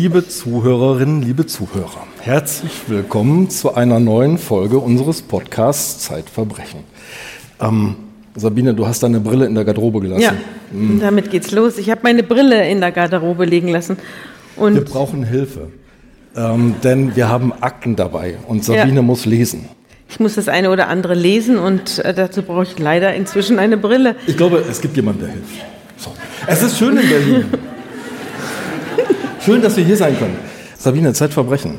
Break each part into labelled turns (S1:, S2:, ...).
S1: Liebe Zuhörerinnen, liebe Zuhörer, herzlich willkommen zu einer neuen Folge unseres Podcasts Zeitverbrechen. Ähm, Sabine, du hast deine Brille in der Garderobe gelassen.
S2: Ja, mhm. damit geht's los. Ich habe meine Brille in der Garderobe liegen lassen.
S1: Und wir brauchen Hilfe, ähm, denn wir haben Akten dabei und Sabine ja. muss lesen.
S2: Ich muss das eine oder andere lesen und äh, dazu brauche ich leider inzwischen eine Brille.
S1: Ich glaube, es gibt jemanden, der hilft. So. Es ist schön in Berlin. schön, dass wir hier sein können. Sabine, Zeitverbrechen.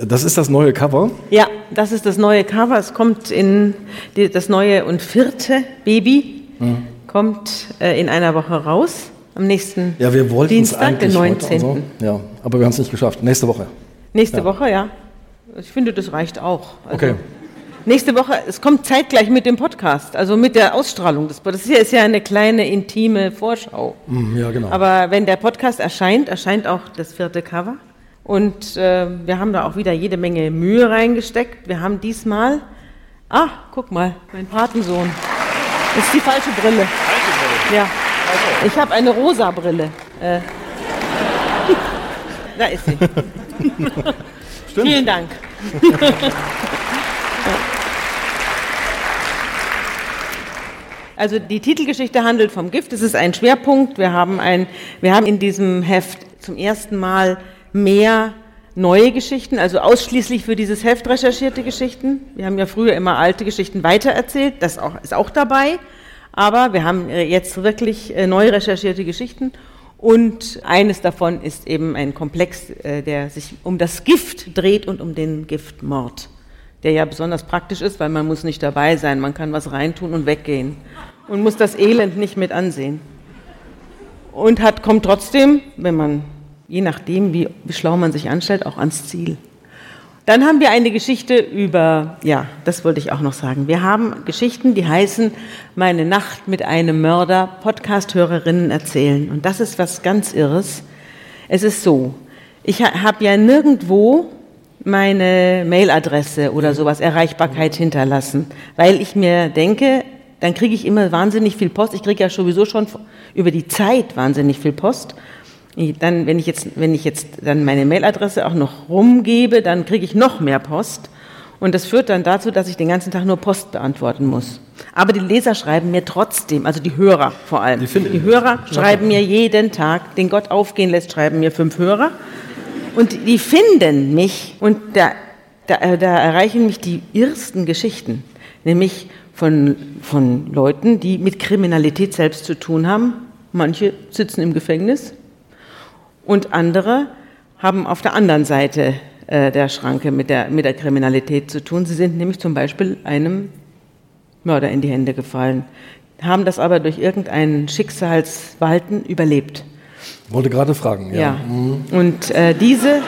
S1: Das ist das neue Cover?
S2: Ja, das ist das neue Cover. Es kommt in die, das neue und vierte Baby. Mhm. Kommt äh, in einer Woche raus. Am nächsten
S1: ja, wir
S2: Dienstag, den 19. So.
S1: Ja, aber wir haben es nicht geschafft. Nächste Woche.
S2: Nächste ja. Woche, ja. Ich finde, das reicht auch.
S1: Also okay.
S2: Nächste Woche, es kommt zeitgleich mit dem Podcast, also mit der Ausstrahlung des Das hier ist ja eine kleine intime Vorschau.
S1: Mm, ja, genau.
S2: Aber wenn der Podcast erscheint, erscheint auch das vierte Cover. Und äh, wir haben da auch wieder jede Menge Mühe reingesteckt. Wir haben diesmal, ah, guck mal, mein Patensohn. Das ist die falsche Brille. Falsche Brille? Ja. Also. Ich habe eine rosa Brille. Äh. da ist sie. Stimmt. Vielen Dank. Also die Titelgeschichte handelt vom Gift. Es ist ein Schwerpunkt. Wir haben, ein, wir haben in diesem Heft zum ersten Mal mehr neue Geschichten, also ausschließlich für dieses Heft recherchierte Geschichten. Wir haben ja früher immer alte Geschichten weitererzählt, das auch, ist auch dabei. Aber wir haben äh, jetzt wirklich äh, neu recherchierte Geschichten. Und eines davon ist eben ein Komplex, äh, der sich um das Gift dreht und um den Giftmord der ja besonders praktisch ist, weil man muss nicht dabei sein, man kann was reintun und weggehen und muss das Elend nicht mit ansehen. Und hat, kommt trotzdem, wenn man, je nachdem, wie, wie schlau man sich anstellt, auch ans Ziel. Dann haben wir eine Geschichte über, ja, das wollte ich auch noch sagen. Wir haben Geschichten, die heißen Meine Nacht mit einem Mörder, Podcast-Hörerinnen erzählen. Und das ist was ganz Irres. Es ist so, ich habe ja nirgendwo meine Mailadresse oder sowas, Erreichbarkeit hinterlassen, weil ich mir denke, dann kriege ich immer wahnsinnig viel Post. Ich kriege ja sowieso schon über die Zeit wahnsinnig viel Post. Dann, wenn ich jetzt, wenn ich jetzt dann meine Mailadresse auch noch rumgebe, dann kriege ich noch mehr Post. Und das führt dann dazu, dass ich den ganzen Tag nur Post beantworten muss. Aber die Leser schreiben mir trotzdem, also die Hörer vor allem. Die, die Hörer schreiben mir jeden Tag, den Gott aufgehen lässt, schreiben mir fünf Hörer. Und die finden mich und da, da, äh, da erreichen mich die irrsten Geschichten, nämlich von, von Leuten, die mit Kriminalität selbst zu tun haben. Manche sitzen im Gefängnis und andere haben auf der anderen Seite äh, der Schranke mit der, mit der Kriminalität zu tun. Sie sind nämlich zum Beispiel einem Mörder in die Hände gefallen, haben das aber durch irgendein Schicksalswalten überlebt.
S1: Wollte gerade fragen, ja.
S2: ja. Mhm. Und äh, diese,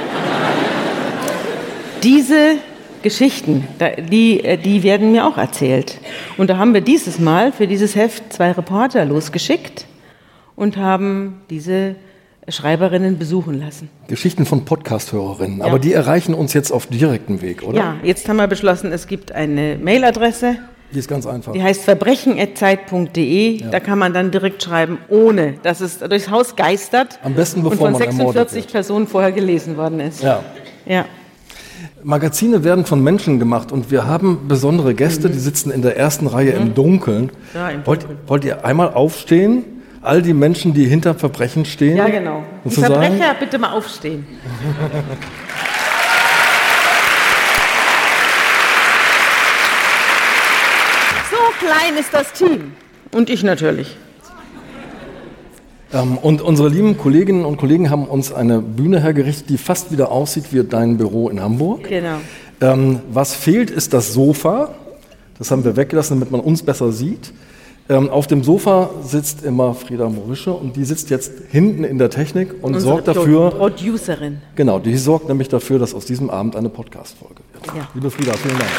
S2: diese Geschichten, die, äh, die werden mir auch erzählt. Und da haben wir dieses Mal für dieses Heft zwei Reporter losgeschickt und haben diese Schreiberinnen besuchen lassen.
S1: Geschichten von Podcast-Hörerinnen, ja. aber die erreichen uns jetzt auf direktem Weg, oder?
S2: Ja, jetzt haben wir beschlossen, es gibt eine Mailadresse
S1: die ist ganz einfach.
S2: Die heißt verbrechen.zeit.de. Ja. Da kann man dann direkt schreiben, ohne dass es durchs Haus geistert.
S1: Am besten, bevor
S2: und
S1: von
S2: 46 Personen vorher gelesen worden ist.
S1: Ja.
S2: ja.
S1: Magazine werden von Menschen gemacht und wir haben besondere Gäste, mhm. die sitzen in der ersten Reihe mhm. im Dunkeln. Ja, im Dunkeln. Wollt, wollt ihr einmal aufstehen? All die Menschen, die hinter Verbrechen stehen?
S2: Ja, genau. Die Verbrecher, bitte mal aufstehen. klein ist das Team. Und ich natürlich.
S1: Ähm, und unsere lieben Kolleginnen und Kollegen haben uns eine Bühne hergerichtet, die fast wieder aussieht wie dein Büro in Hamburg.
S2: Genau.
S1: Ähm, was fehlt, ist das Sofa. Das haben wir weggelassen, damit man uns besser sieht. Ähm, auf dem Sofa sitzt immer Frieda Morische und die sitzt jetzt hinten in der Technik und Unsere sorgt dafür.
S2: Producerin.
S1: Genau, die sorgt nämlich dafür, dass aus diesem Abend eine Podcast-Folge wird. Ja. Liebe Frieda, vielen Dank.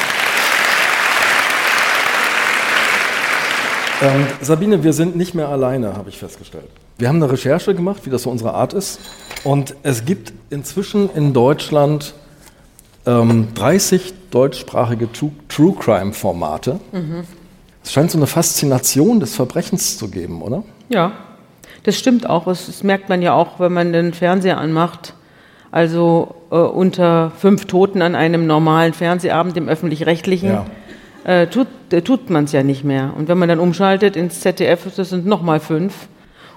S1: Ähm, Sabine, wir sind nicht mehr alleine, habe ich festgestellt. Wir haben eine Recherche gemacht, wie das so unsere Art ist. Und es gibt inzwischen in Deutschland ähm, 30 deutschsprachige True, Crime Formate. Mhm. Es scheint so eine Faszination des Verbrechens zu geben, oder?
S2: Ja, das stimmt auch. Das, das merkt man ja auch, wenn man den Fernseher anmacht. Also äh, unter fünf Toten an einem normalen Fernsehabend im öffentlich-rechtlichen
S1: Ja.
S2: Äh, tut, äh, tut man es ja nicht mehr. Und wenn man dann umschaltet ins ZDF, das sind nochmal fünf.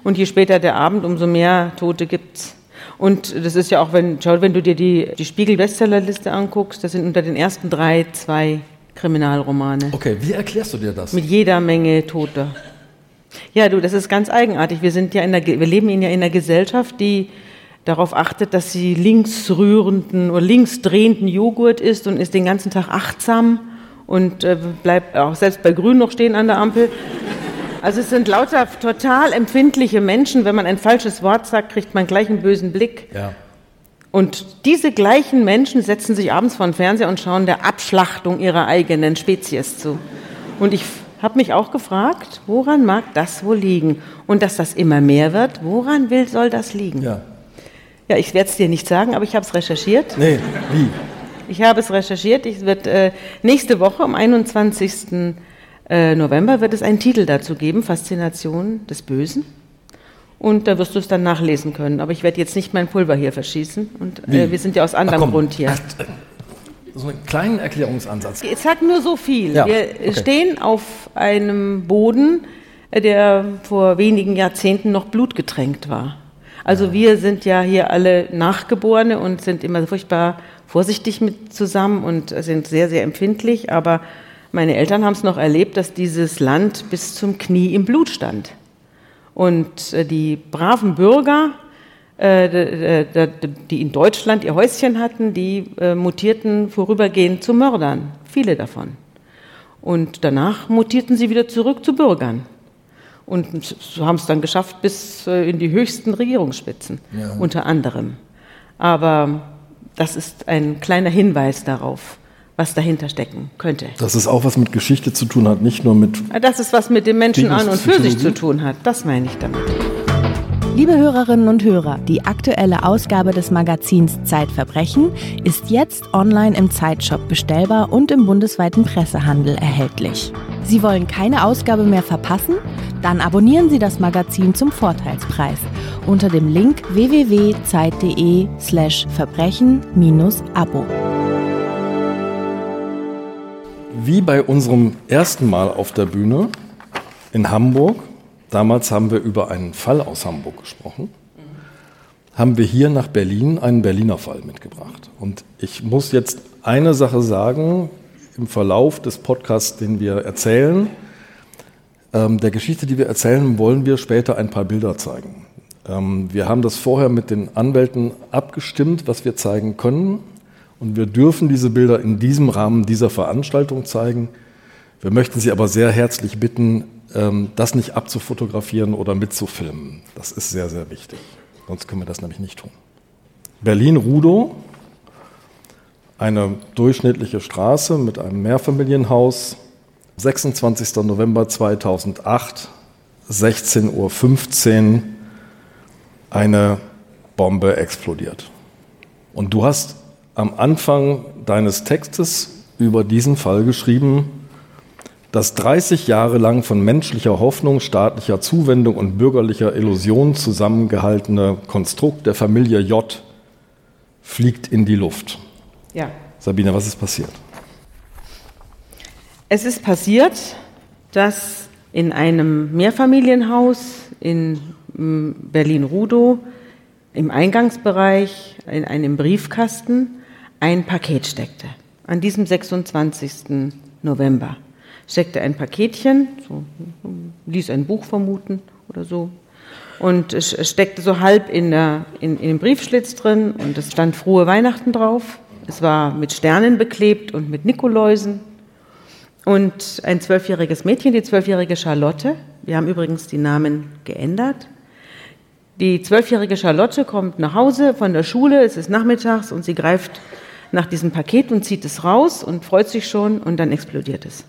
S2: Und je später der Abend, umso mehr Tote gibt's. Und das ist ja auch, wenn, schau, wenn du dir die, die Spiegel-Bestsellerliste anguckst, das sind unter den ersten drei zwei Kriminalromane.
S1: Okay, wie erklärst du dir das?
S2: Mit jeder Menge Toter. Ja, du, das ist ganz eigenartig. Wir sind ja in der, wir leben in ja in einer Gesellschaft, die darauf achtet, dass sie linksrührenden oder linksdrehenden Joghurt isst und ist den ganzen Tag achtsam und äh, bleibt auch selbst bei Grün noch stehen an der Ampel. Also es sind lauter total empfindliche Menschen. Wenn man ein falsches Wort sagt, kriegt man gleich einen bösen Blick.
S1: Ja.
S2: Und diese gleichen Menschen setzen sich abends vor den Fernseher und schauen der Abschlachtung ihrer eigenen Spezies zu. Und ich habe mich auch gefragt, woran mag das wohl liegen? Und dass das immer mehr wird, woran will, soll das liegen?
S1: Ja.
S2: Ja, ich werde es dir nicht sagen, aber ich habe es recherchiert.
S1: Nee, wie?
S2: Ich habe es recherchiert. Ich wird äh, nächste Woche am 21. Äh, November wird es einen Titel dazu geben, Faszination des Bösen. Und da wirst du es dann nachlesen können. Aber ich werde jetzt nicht mein Pulver hier verschießen. Und äh, wir sind ja aus
S1: Ach,
S2: anderem
S1: komm.
S2: Grund hier.
S1: Ach, äh, So einen kleinen Erklärungsansatz.
S2: Ich sag nur so viel.
S1: Ja,
S2: Wir
S1: okay.
S2: stehen auf einem Boden, äh, der vor wenigen Jahrzehnten noch blutgetränkt war. Also wir sind ja hier alle Nachgeborene und sind immer furchtbar vorsichtig mit zusammen und sind sehr, sehr empfindlich. Aber meine Eltern haben es noch erlebt, dass dieses Land bis zum Knie im Blut stand. Und äh, die braven Bürger, äh, d- die in Deutschland ihr Häuschen hatten, die äh, mutierten vorübergehend zu Mördern, viele davon. Und danach mutierten sie wieder zurück zu Bürgern. Und so haben es dann geschafft bis äh, in die höchsten Regierungsspitzen,
S1: Ja.
S2: unter anderem. Aber das ist ein kleiner Hinweis darauf, was dahinter stecken könnte.
S1: Dass es auch was mit Geschichte zu tun hat, nicht nur mit.
S2: Dass es was mit dem Menschen an und für sich zu tun hat, das meine ich damit.
S3: Liebe Hörerinnen und Hörer, die aktuelle Ausgabe des Magazins Zeitverbrechen ist jetzt online im Zeitshop bestellbar und im bundesweiten Pressehandel erhältlich. Sie wollen keine Ausgabe mehr verpassen? Dann abonnieren Sie das Magazin zum Vorteilspreis unter dem Link www.zeit.de slash verbrechen-abo.
S1: Wie bei unserem ersten Mal auf der Bühne in Hamburg, damals haben wir über einen Fall aus Hamburg gesprochen, haben wir hier nach Berlin einen Berliner Fall mitgebracht. Und ich muss jetzt eine Sache sagen, im Verlauf des Podcasts, den wir erzählen, ähm, der Geschichte, die wir erzählen, wollen wir später ein paar Bilder zeigen. Ähm, wir haben das vorher mit den Anwälten abgestimmt, was wir zeigen können. Und wir dürfen diese Bilder in diesem Rahmen dieser Veranstaltung zeigen. Wir möchten Sie aber sehr herzlich bitten, das nicht abzufotografieren oder mitzufilmen. Das ist sehr, sehr wichtig. Sonst können wir das nämlich nicht tun. Berlin-Rudow, eine durchschnittliche Straße mit einem Mehrfamilienhaus, 26. November 2008, 16.15 Uhr, eine Bombe explodiert. Und du hast am Anfang deines Textes über diesen Fall geschrieben, das 30 Jahre lang von menschlicher Hoffnung, staatlicher Zuwendung und bürgerlicher Illusion zusammengehaltene Konstrukt der Familie J fliegt in die Luft.
S2: Ja.
S1: Sabine, was ist passiert?
S2: Es ist passiert, dass in einem Mehrfamilienhaus in mm, Berlin-Rudow im Eingangsbereich in einem Briefkasten ein Paket steckte. An diesem 26. November steckte ein Paketchen, so, ließ ein Buch vermuten oder so, und es steckte so halb in, der, in, in dem Briefschlitz drin und es stand frohe Weihnachten drauf. Es war mit Sternen beklebt und mit Nikoläusen und ein zwölfjähriges Mädchen, die zwölfjährige Charlotte. Wir haben übrigens die Namen geändert. Die zwölfjährige Charlotte kommt nach Hause von der Schule, es ist nachmittags und sie greift nach diesem Paket und zieht es raus und freut sich schon und dann explodiert es.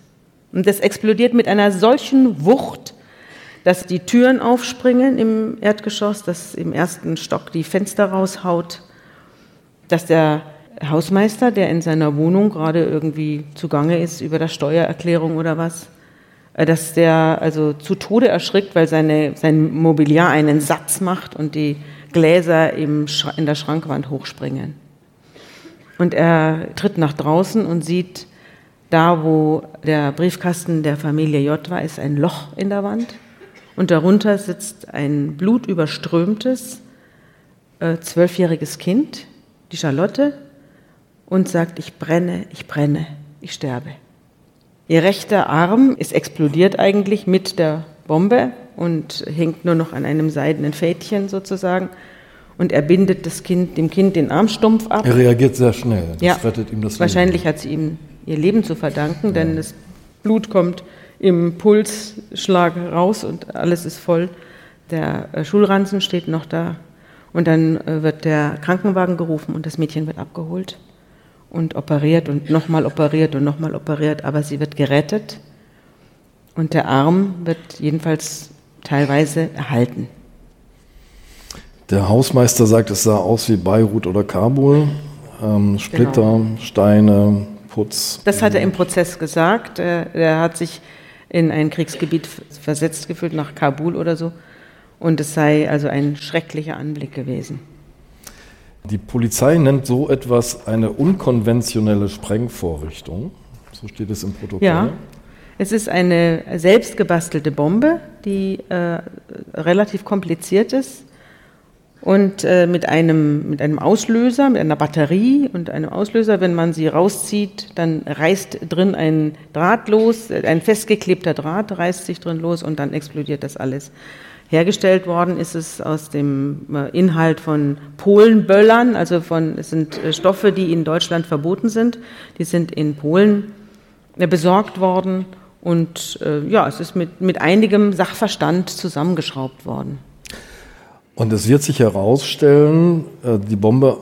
S2: Und es explodiert mit einer solchen Wucht, dass die Türen aufspringen im Erdgeschoss, dass im ersten Stock die Fenster raushaut, dass der Hausmeister, der in seiner Wohnung gerade irgendwie zugange ist über der Steuererklärung oder was, äh, dass der also zu Tode erschrickt, weil seine, sein Mobiliar einen Satz macht und die Gläser im in der Schrankwand hochspringen. Und er tritt nach draußen und sieht, da wo der Briefkasten der Familie J war, ist ein Loch in der Wand. Und darunter sitzt ein blutüberströmtes, äh, zwölfjähriges Kind, die Charlotte, und sagt, ich brenne, ich brenne, ich sterbe. Ihr rechter Arm ist explodiert eigentlich mit der Bombe und hängt nur noch an einem seidenen Fädchen sozusagen. Und er bindet das kind, dem Kind den Armstumpf ab.
S1: Er reagiert sehr schnell.
S2: Das ja, rettet ihm das Wahrscheinlich Leben. hat sie ihm ihr Leben zu verdanken, denn das Blut kommt im Pulsschlag raus und alles ist voll. Der äh, Schulranzen steht noch da. Und dann äh, wird der Krankenwagen gerufen und das Mädchen wird abgeholt und operiert und nochmal operiert und nochmal operiert, aber sie wird gerettet und der Arm wird jedenfalls teilweise erhalten.
S1: Der Hausmeister sagt, es sah aus wie Beirut oder Kabul. Ähm, Splitter, genau. Steine, Putz.
S2: Das hat er im Prozess gesagt. Er, er hat sich in ein Kriegsgebiet versetzt gefühlt, nach Kabul oder so. Und es sei also ein schrecklicher Anblick gewesen.
S1: Die Polizei nennt so etwas eine unkonventionelle Sprengvorrichtung. So steht es im Protokoll.
S2: Ja, es ist eine selbstgebastelte Bombe, die äh, relativ kompliziert ist und äh, mit, einem, mit einem Auslöser, mit einer Batterie und einem Auslöser, wenn man sie rauszieht, dann reißt drin ein Draht los, ein festgeklebter Draht reißt sich drin los und dann explodiert das alles. Hergestellt worden ist es aus dem äh, Inhalt von Polenböllern, also von, es sind äh, Stoffe, die in Deutschland verboten sind. Die sind in Polen äh, besorgt worden und ja, es ist mit, mit einigem Sachverstand zusammengeschraubt worden.
S1: Und es wird sich herausstellen, die Bombe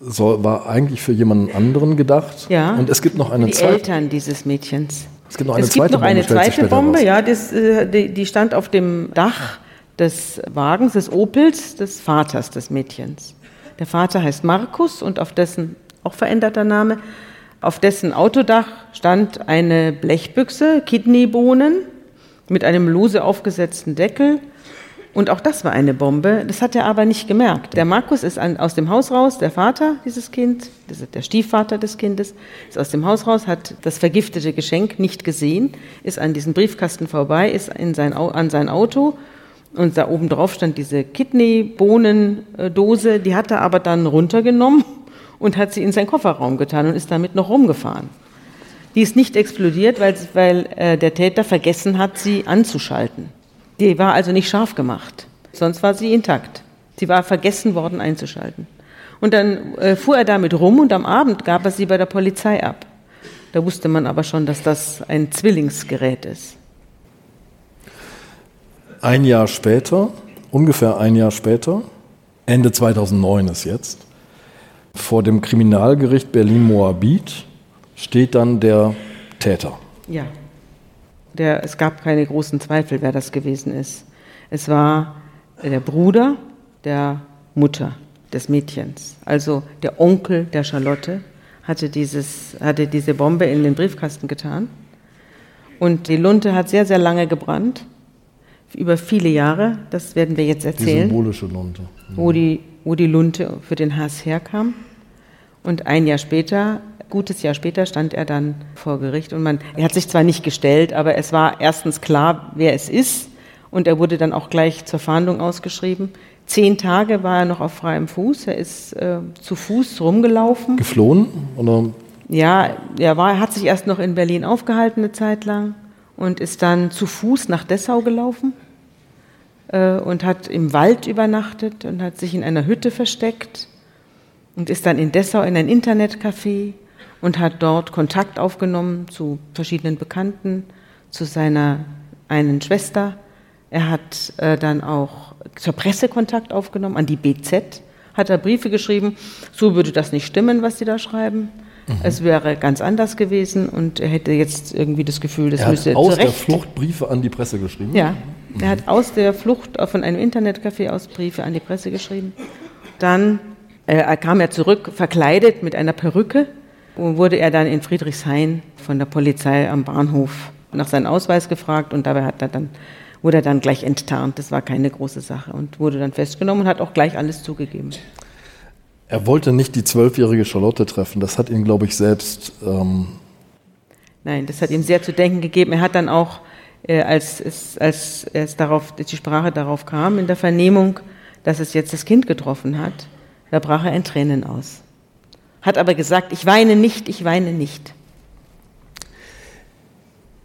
S1: soll, war eigentlich für jemanden anderen gedacht.
S2: Ja.
S1: Und es gibt noch eine
S2: die
S1: zweite.
S2: Eltern dieses Mädchens.
S1: Es gibt noch eine
S2: es
S1: zweite
S2: gibt noch
S1: Bombe.
S2: Eine zweite Bombe, ja, das, die, die stand auf dem Dach des Wagens, des Opels des Vaters des Mädchens. Der Vater heißt Markus und auf dessen, auch veränderter Name, auf dessen Autodach stand eine Blechbüchse, Kidneybohnen mit einem lose aufgesetzten Deckel. Und auch das war eine Bombe. Das hat er aber nicht gemerkt. Der Markus ist an, aus dem Haus raus, der Vater dieses Kind, der Stiefvater des Kindes, ist aus dem Haus raus, hat das vergiftete Geschenk nicht gesehen, ist an diesen Briefkasten vorbei, ist in sein, an sein Auto und da oben drauf stand diese Kidney-Bohnendose, die hat er aber dann runtergenommen und hat sie in seinen Kofferraum getan und ist damit noch rumgefahren. Die ist nicht explodiert, weil, weil äh, der Täter vergessen hat, sie anzuschalten. Die war also nicht scharf gemacht, sonst war sie intakt. Sie war vergessen worden einzuschalten. Und dann äh, fuhr er damit rum und am Abend gab er sie bei der Polizei ab. Da wusste man aber schon, dass das ein Zwillingsgerät ist.
S1: Ein Jahr später, ungefähr ein Jahr später, Ende 2009 ist jetzt, vor dem Kriminalgericht Berlin-Moabit steht dann der Täter.
S2: Ja, der, es gab keine großen Zweifel, wer das gewesen ist. Es war der Bruder der Mutter des Mädchens, also der Onkel der Charlotte, hatte, dieses, hatte diese Bombe in den Briefkasten getan. Und die Lunte hat sehr, sehr lange gebrannt über viele Jahre, das werden wir jetzt erzählen.
S1: Die symbolische Lunte.
S2: Mhm. Wo, die, wo die Lunte für den Hass herkam. Und ein Jahr später, gutes Jahr später, stand er dann vor Gericht. Und man, er hat sich zwar nicht gestellt, aber es war erstens klar, wer es ist. Und er wurde dann auch gleich zur Fahndung ausgeschrieben. Zehn Tage war er noch auf freiem Fuß. Er ist äh, zu Fuß rumgelaufen.
S1: Geflohen? Oder?
S2: Ja, er, war, er hat sich erst noch in Berlin aufgehalten eine Zeit lang und ist dann zu Fuß nach Dessau gelaufen äh, und hat im Wald übernachtet und hat sich in einer Hütte versteckt und ist dann in Dessau in ein Internetcafé und hat dort Kontakt aufgenommen zu verschiedenen Bekannten, zu seiner einen Schwester. Er hat äh, dann auch zur Presse Kontakt aufgenommen, an die BZ, hat er Briefe geschrieben, so würde das nicht stimmen, was Sie da schreiben. Mhm. Es wäre ganz anders gewesen und er hätte jetzt irgendwie das Gefühl, das
S1: er
S2: müsse
S1: hat aus
S2: zurecht.
S1: der Flucht Briefe an die Presse geschrieben?
S2: Ja, mhm. er hat aus der Flucht von einem Internetcafé aus Briefe an die Presse geschrieben. Dann äh, kam er zurück, verkleidet mit einer Perücke wurde er dann in Friedrichshain von der Polizei am Bahnhof nach seinem Ausweis gefragt und dabei hat er dann wurde er dann gleich enttarnt. Das war keine große Sache und wurde dann festgenommen und hat auch gleich alles zugegeben.
S1: Er wollte nicht die zwölfjährige Charlotte treffen. Das hat ihn, glaube ich, selbst. Ähm
S2: Nein, das hat ihm sehr zu denken gegeben. Er hat dann auch, äh, als, es, als es darauf, die Sprache darauf kam in der Vernehmung, dass es jetzt das Kind getroffen hat, da brach er in Tränen aus. Hat aber gesagt, ich weine nicht, ich weine nicht.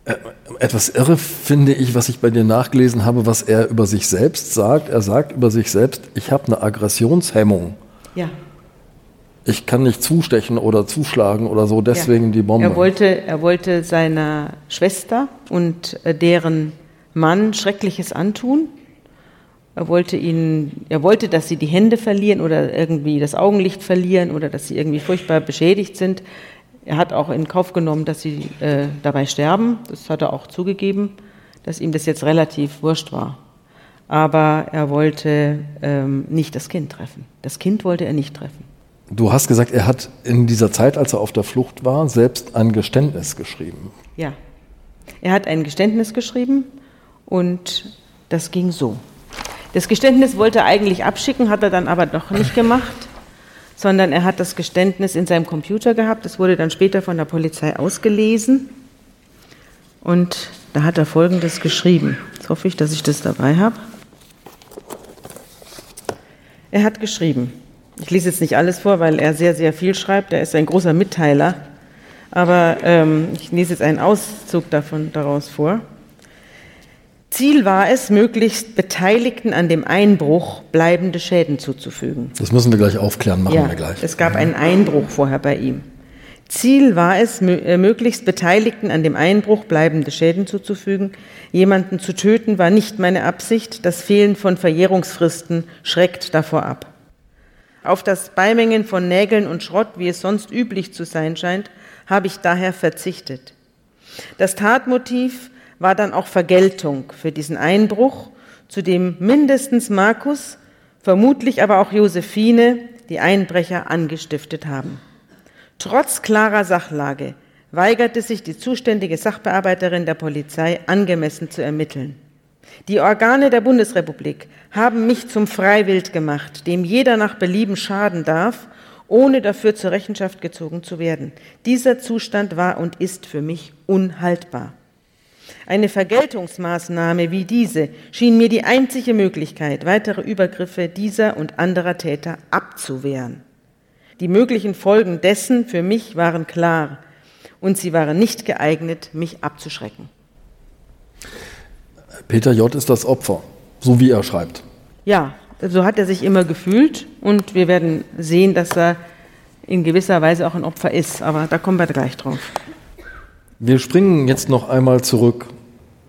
S1: Äh, etwas irre finde ich, was ich bei dir nachgelesen habe, was er über sich selbst sagt. Er sagt über sich selbst, ich habe eine Aggressionshemmung.
S2: Ja.
S1: Ich kann nicht zustechen oder zuschlagen oder so, deswegen
S2: ja.
S1: die Bombe.
S2: Er wollte, er wollte seiner Schwester und äh, deren Mann Schreckliches antun. Er wollte ihnen, er wollte, dass sie die Hände verlieren oder irgendwie das Augenlicht verlieren oder dass sie irgendwie furchtbar beschädigt sind. Er hat auch in Kauf genommen, dass sie äh, dabei sterben. Das hat er auch zugegeben, dass ihm das jetzt relativ wurscht war. Aber er wollte ähm, nicht das Kind treffen. Das Kind wollte er nicht treffen.
S1: Du hast gesagt, er hat in dieser Zeit, als er auf der Flucht war, selbst ein Geständnis geschrieben.
S2: Ja, er hat ein Geständnis geschrieben und das ging so. Das Geständnis wollte er eigentlich abschicken, hat er dann aber doch nicht gemacht, sondern er hat das Geständnis in seinem Computer gehabt. Das wurde dann später von der Polizei ausgelesen. Und da hat er Folgendes geschrieben. Jetzt hoffe ich, dass ich das dabei habe. Er hat geschrieben, ich lese jetzt nicht alles vor, weil er sehr, sehr viel schreibt. Er ist ein großer Mitteiler. Aber ähm, ich lese jetzt einen Auszug davon daraus vor. Ziel war es, möglichst Beteiligten an dem Einbruch bleibende Schäden zuzufügen.
S1: Das müssen wir gleich aufklären, machen
S2: ja,
S1: wir gleich.
S2: Es gab einen Einbruch vorher bei ihm. Ziel war es, äh, möglichst Beteiligten an dem Einbruch bleibende Schäden zuzufügen. Jemanden zu töten war nicht meine Absicht. Das Fehlen von Verjährungsfristen schreckt davor ab. Auf das Beimengen von Nägeln und Schrott, wie es sonst üblich zu sein scheint, habe ich daher verzichtet. Das Tatmotiv war dann auch Vergeltung für diesen Einbruch, zu dem mindestens Markus, vermutlich aber auch Josephine die Einbrecher angestiftet haben. Trotz klarer Sachlage weigerte sich die zuständige Sachbearbeiterin der Polizei angemessen zu ermitteln. Die Organe der Bundesrepublik haben mich zum Freiwild gemacht, dem jeder nach Belieben schaden darf, ohne dafür zur Rechenschaft gezogen zu werden. Dieser Zustand war und ist für mich unhaltbar. Eine Vergeltungsmaßnahme wie diese schien mir die einzige Möglichkeit, weitere Übergriffe dieser und anderer Täter abzuwehren. Die möglichen Folgen dessen für mich waren klar und sie waren nicht geeignet, mich abzuschrecken.
S1: Peter J. ist das Opfer, so wie er schreibt.
S2: Ja, so hat er sich immer gefühlt und wir werden sehen, dass er in gewisser Weise auch ein Opfer ist, aber da kommen wir gleich drauf.
S1: Wir springen jetzt noch einmal zurück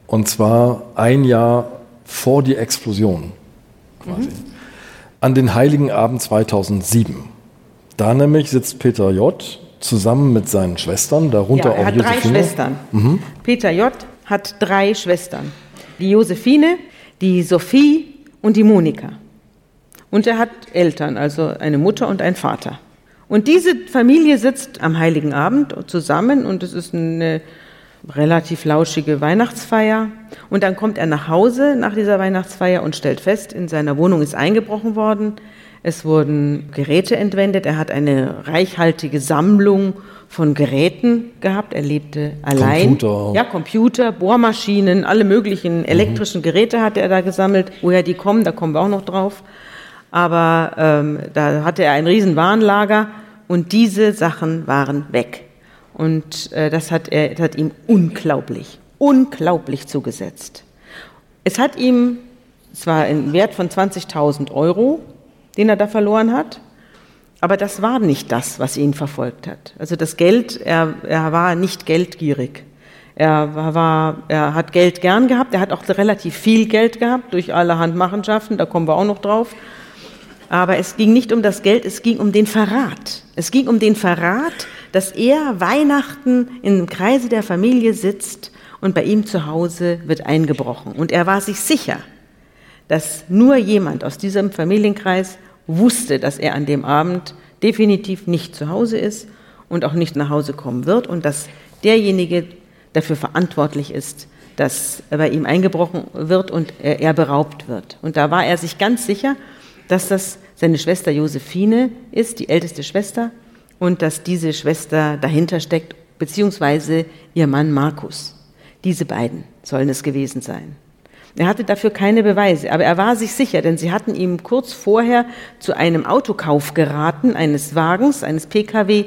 S1: und zwar ein Jahr vor die Explosion quasi. Mhm. An den Heiligen Abend 2007. Da nämlich sitzt Peter J. zusammen mit seinen Schwestern, darunter ja, er
S2: auch hat Josephine. drei Schwestern. Mhm. Peter J. hat drei Schwestern. Die Josephine, die Sophie und die Monika. Und er hat Eltern, also eine Mutter und einen Vater. Und diese Familie sitzt am Heiligen Abend zusammen und es ist eine relativ lauschige Weihnachtsfeier. Und dann kommt er nach Hause nach dieser Weihnachtsfeier und stellt fest, in seiner Wohnung ist eingebrochen worden. Es wurden Geräte entwendet. Er hat eine reichhaltige Sammlung von Geräten gehabt. Er lebte allein.
S1: Computer.
S2: Ja, Computer, Bohrmaschinen, alle möglichen elektrischen mhm. Geräte hat er da gesammelt. Woher die kommen, da kommen wir auch noch drauf aber ähm, da hatte er ein riesen Warenlager und diese Sachen waren weg. Und äh, das hat, er, das hat ihm unglaublich, unglaublich zugesetzt. Es hat ihm zwar einen Wert von 20.000 Euro, den er da verloren hat, aber das war nicht das, was ihn verfolgt hat. Also das Geld, er, er war nicht geldgierig. Er, war, er hat Geld gern gehabt, er hat auch relativ viel Geld gehabt durch allerhand Machenschaften, da kommen wir auch noch drauf. Aber es ging nicht um das Geld, es ging um den Verrat. Es ging um den Verrat, dass er Weihnachten im Kreise der Familie sitzt und bei ihm zu Hause wird eingebrochen. Und er war sich sicher, dass nur jemand aus diesem Familienkreis wusste, dass er an dem Abend definitiv nicht zu Hause ist und auch nicht nach Hause kommen wird und dass derjenige dafür verantwortlich ist, dass bei ihm eingebrochen wird und er beraubt wird. Und da war er sich ganz sicher, dass das seine Schwester Josephine ist, die älteste Schwester, und dass diese Schwester dahinter steckt, beziehungsweise ihr Mann Markus. Diese beiden sollen es gewesen sein. Er hatte dafür keine Beweise, aber er war sich sicher, denn sie hatten ihm kurz vorher zu einem Autokauf geraten, eines Wagens, eines Pkw,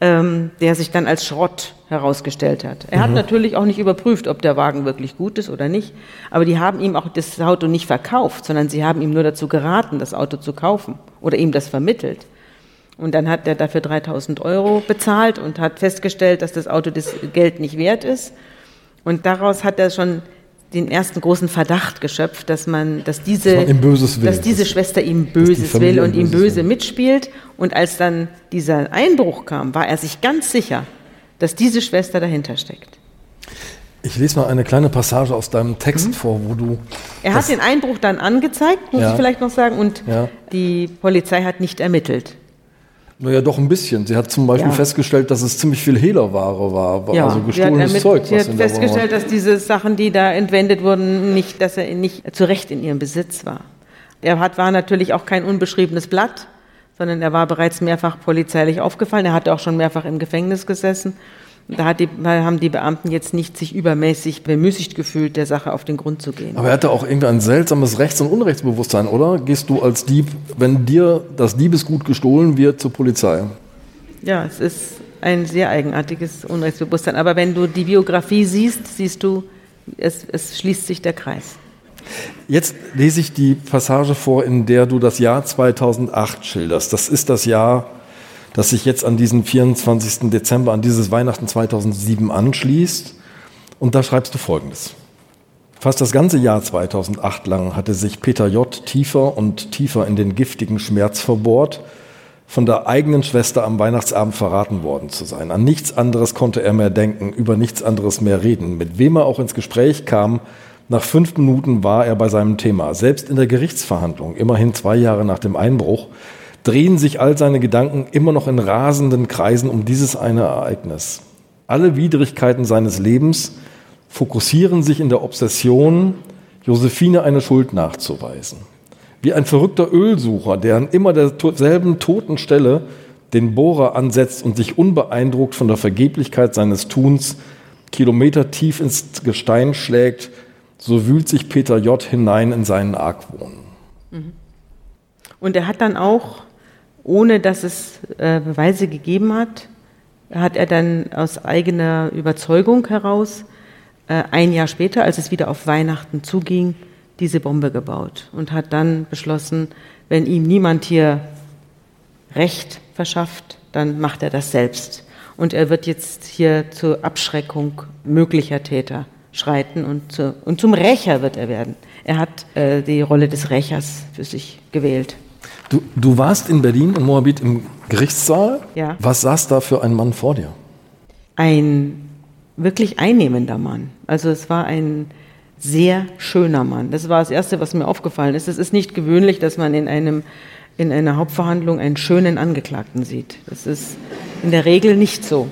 S2: ähm, der sich dann als Schrott herausgestellt hat. Er mhm. hat natürlich auch nicht überprüft, ob der Wagen wirklich gut ist oder nicht, aber die haben ihm auch das Auto nicht verkauft, sondern sie haben ihm nur dazu geraten, das Auto zu kaufen oder ihm das vermittelt. Und dann hat er dafür 3000 Euro bezahlt und hat festgestellt, dass das Auto das Geld nicht wert ist. Und daraus hat er schon den ersten großen Verdacht geschöpft, dass man, dass diese,
S1: dass,
S2: dass diese Schwester ihm Böses will und ihm böse will. mitspielt. Und als dann dieser Einbruch kam, war er sich ganz sicher, dass diese Schwester dahinter steckt.
S1: Ich lese mal eine kleine Passage aus deinem Text mhm. vor, wo du.
S2: Er hat den Einbruch dann angezeigt, muss ja. ich vielleicht noch sagen, und ja. die Polizei hat nicht ermittelt.
S1: Naja, doch ein bisschen. Sie hat zum Beispiel ja. festgestellt, dass es ziemlich viel Hehlerware war,
S2: ja. also gestohlenes damit, Zeug. Sie hat festgestellt, dass diese Sachen, die da entwendet wurden, nicht, dass er nicht zu Recht in ihrem Besitz war. Er hat, war natürlich auch kein unbeschriebenes Blatt, sondern er war bereits mehrfach polizeilich aufgefallen. Er hatte auch schon mehrfach im Gefängnis gesessen. Da, die, da, haben die Beamten jetzt nicht sich übermäßig bemüßigt gefühlt, der Sache auf den Grund zu gehen.
S1: Aber er hatte auch irgendwie ein seltsames Rechts- und Unrechtsbewusstsein, oder? Gehst du als Dieb, wenn dir das Diebesgut gestohlen wird, zur Polizei?
S2: Ja, es ist ein sehr eigenartiges Unrechtsbewusstsein. Aber wenn du die Biografie siehst, siehst du, es, es schließt sich der Kreis.
S1: Jetzt lese ich die Passage vor, in der du das Jahr 2008 schilderst. Das ist das Jahr, das sich jetzt an diesen 24. Dezember, an dieses Weihnachten 2007 anschließt. Und da schreibst du Folgendes. Fast das ganze Jahr 2008 lang hatte sich Peter J. tiefer und tiefer in den giftigen Schmerz verbohrt, von der eigenen Schwester am Weihnachtsabend verraten worden zu sein. An nichts anderes konnte er mehr denken, über nichts anderes mehr reden. Mit wem er auch ins Gespräch kam, nach fünf Minuten war er bei seinem Thema. Selbst in der Gerichtsverhandlung, immerhin zwei Jahre nach dem Einbruch, drehen sich all seine Gedanken immer noch in rasenden Kreisen um dieses eine Ereignis. Alle Widrigkeiten seines Lebens fokussieren sich in der Obsession, Josephine eine Schuld nachzuweisen. Wie ein verrückter Ölsucher, der an immer derselben toten Stelle den Bohrer ansetzt und sich unbeeindruckt von der Vergeblichkeit seines Tuns Kilometer tief ins Gestein schlägt, so wühlt sich Peter J. hinein in seinen Argwohn. Mhm.
S2: Und er hat dann auch ohne dass es äh, Beweise gegeben hat, hat er dann aus eigener Überzeugung heraus äh, ein Jahr später, als es wieder auf Weihnachten zuging, diese Bombe gebaut und hat dann beschlossen, wenn ihm niemand hier Recht verschafft, dann macht er das selbst. Und er wird jetzt hier zur Abschreckung möglicher Täter schreiten und, zu, und zum Rächer wird er werden. Er hat äh, die Rolle des Rächers für sich gewählt.
S1: Du, du warst in Berlin in Moabit im Gerichtssaal.
S2: Ja.
S1: Was saß da für ein Mann vor dir?
S2: Ein wirklich einnehmender Mann. Also es war ein sehr schöner Mann. Das war das Erste, was mir aufgefallen ist. Es ist nicht gewöhnlich, dass man in, einem, in einer Hauptverhandlung einen schönen Angeklagten sieht. Das ist in der Regel nicht so.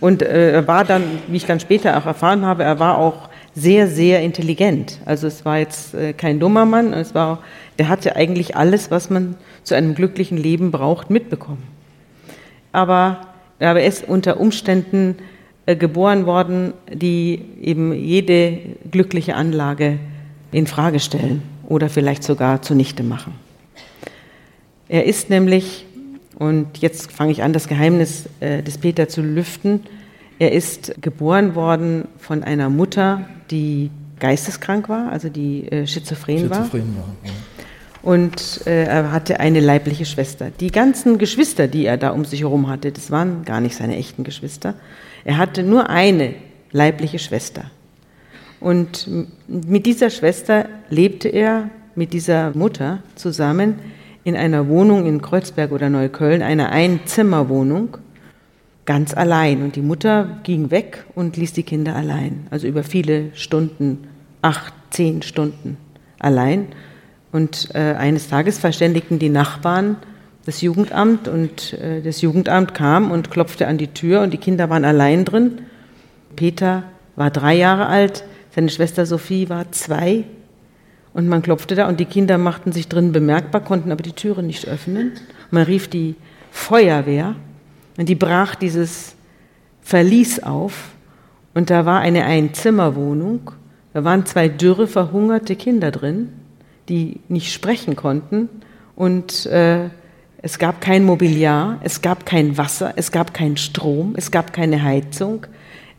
S2: Und äh, er war dann, wie ich dann später auch erfahren habe, er war auch sehr, sehr intelligent. Also es war jetzt äh, kein dummer Mann, es war der hatte eigentlich alles, was man zu einem glücklichen Leben braucht, mitbekommen. Aber, aber er ist unter Umständen äh, geboren worden, die eben jede glückliche Anlage in Frage stellen oder vielleicht sogar zunichte machen. Er ist nämlich, und jetzt fange ich an, das Geheimnis äh, des Peter zu lüften, er ist geboren worden von einer Mutter, die geisteskrank war, also die äh, schizophren, schizophren war. war ja und äh, er hatte eine leibliche Schwester. Die ganzen Geschwister, die er da um sich herum hatte, das waren gar nicht seine echten Geschwister. Er hatte nur eine leibliche Schwester. Und mit dieser Schwester lebte er mit dieser Mutter zusammen in einer Wohnung in Kreuzberg oder Neukölln, einer Einzimmerwohnung, ganz allein. Und die Mutter ging weg und ließ die Kinder allein, also über viele Stunden, acht, zehn Stunden allein. Und äh, eines Tages verständigten die Nachbarn das Jugendamt und äh, das Jugendamt kam und klopfte an die Tür und die Kinder waren allein drin. Peter war drei Jahre alt, Seine Schwester Sophie war zwei und man klopfte da und die Kinder machten sich drin bemerkbar, konnten aber die Türe nicht öffnen. Man rief die Feuerwehr und die brach dieses Verlies auf und da war eine Einzimmerwohnung. Da waren zwei dürre, verhungerte Kinder drin, die nicht sprechen konnten und äh, es gab kein Mobiliar, es gab kein Wasser, es gab keinen Strom, es gab keine Heizung.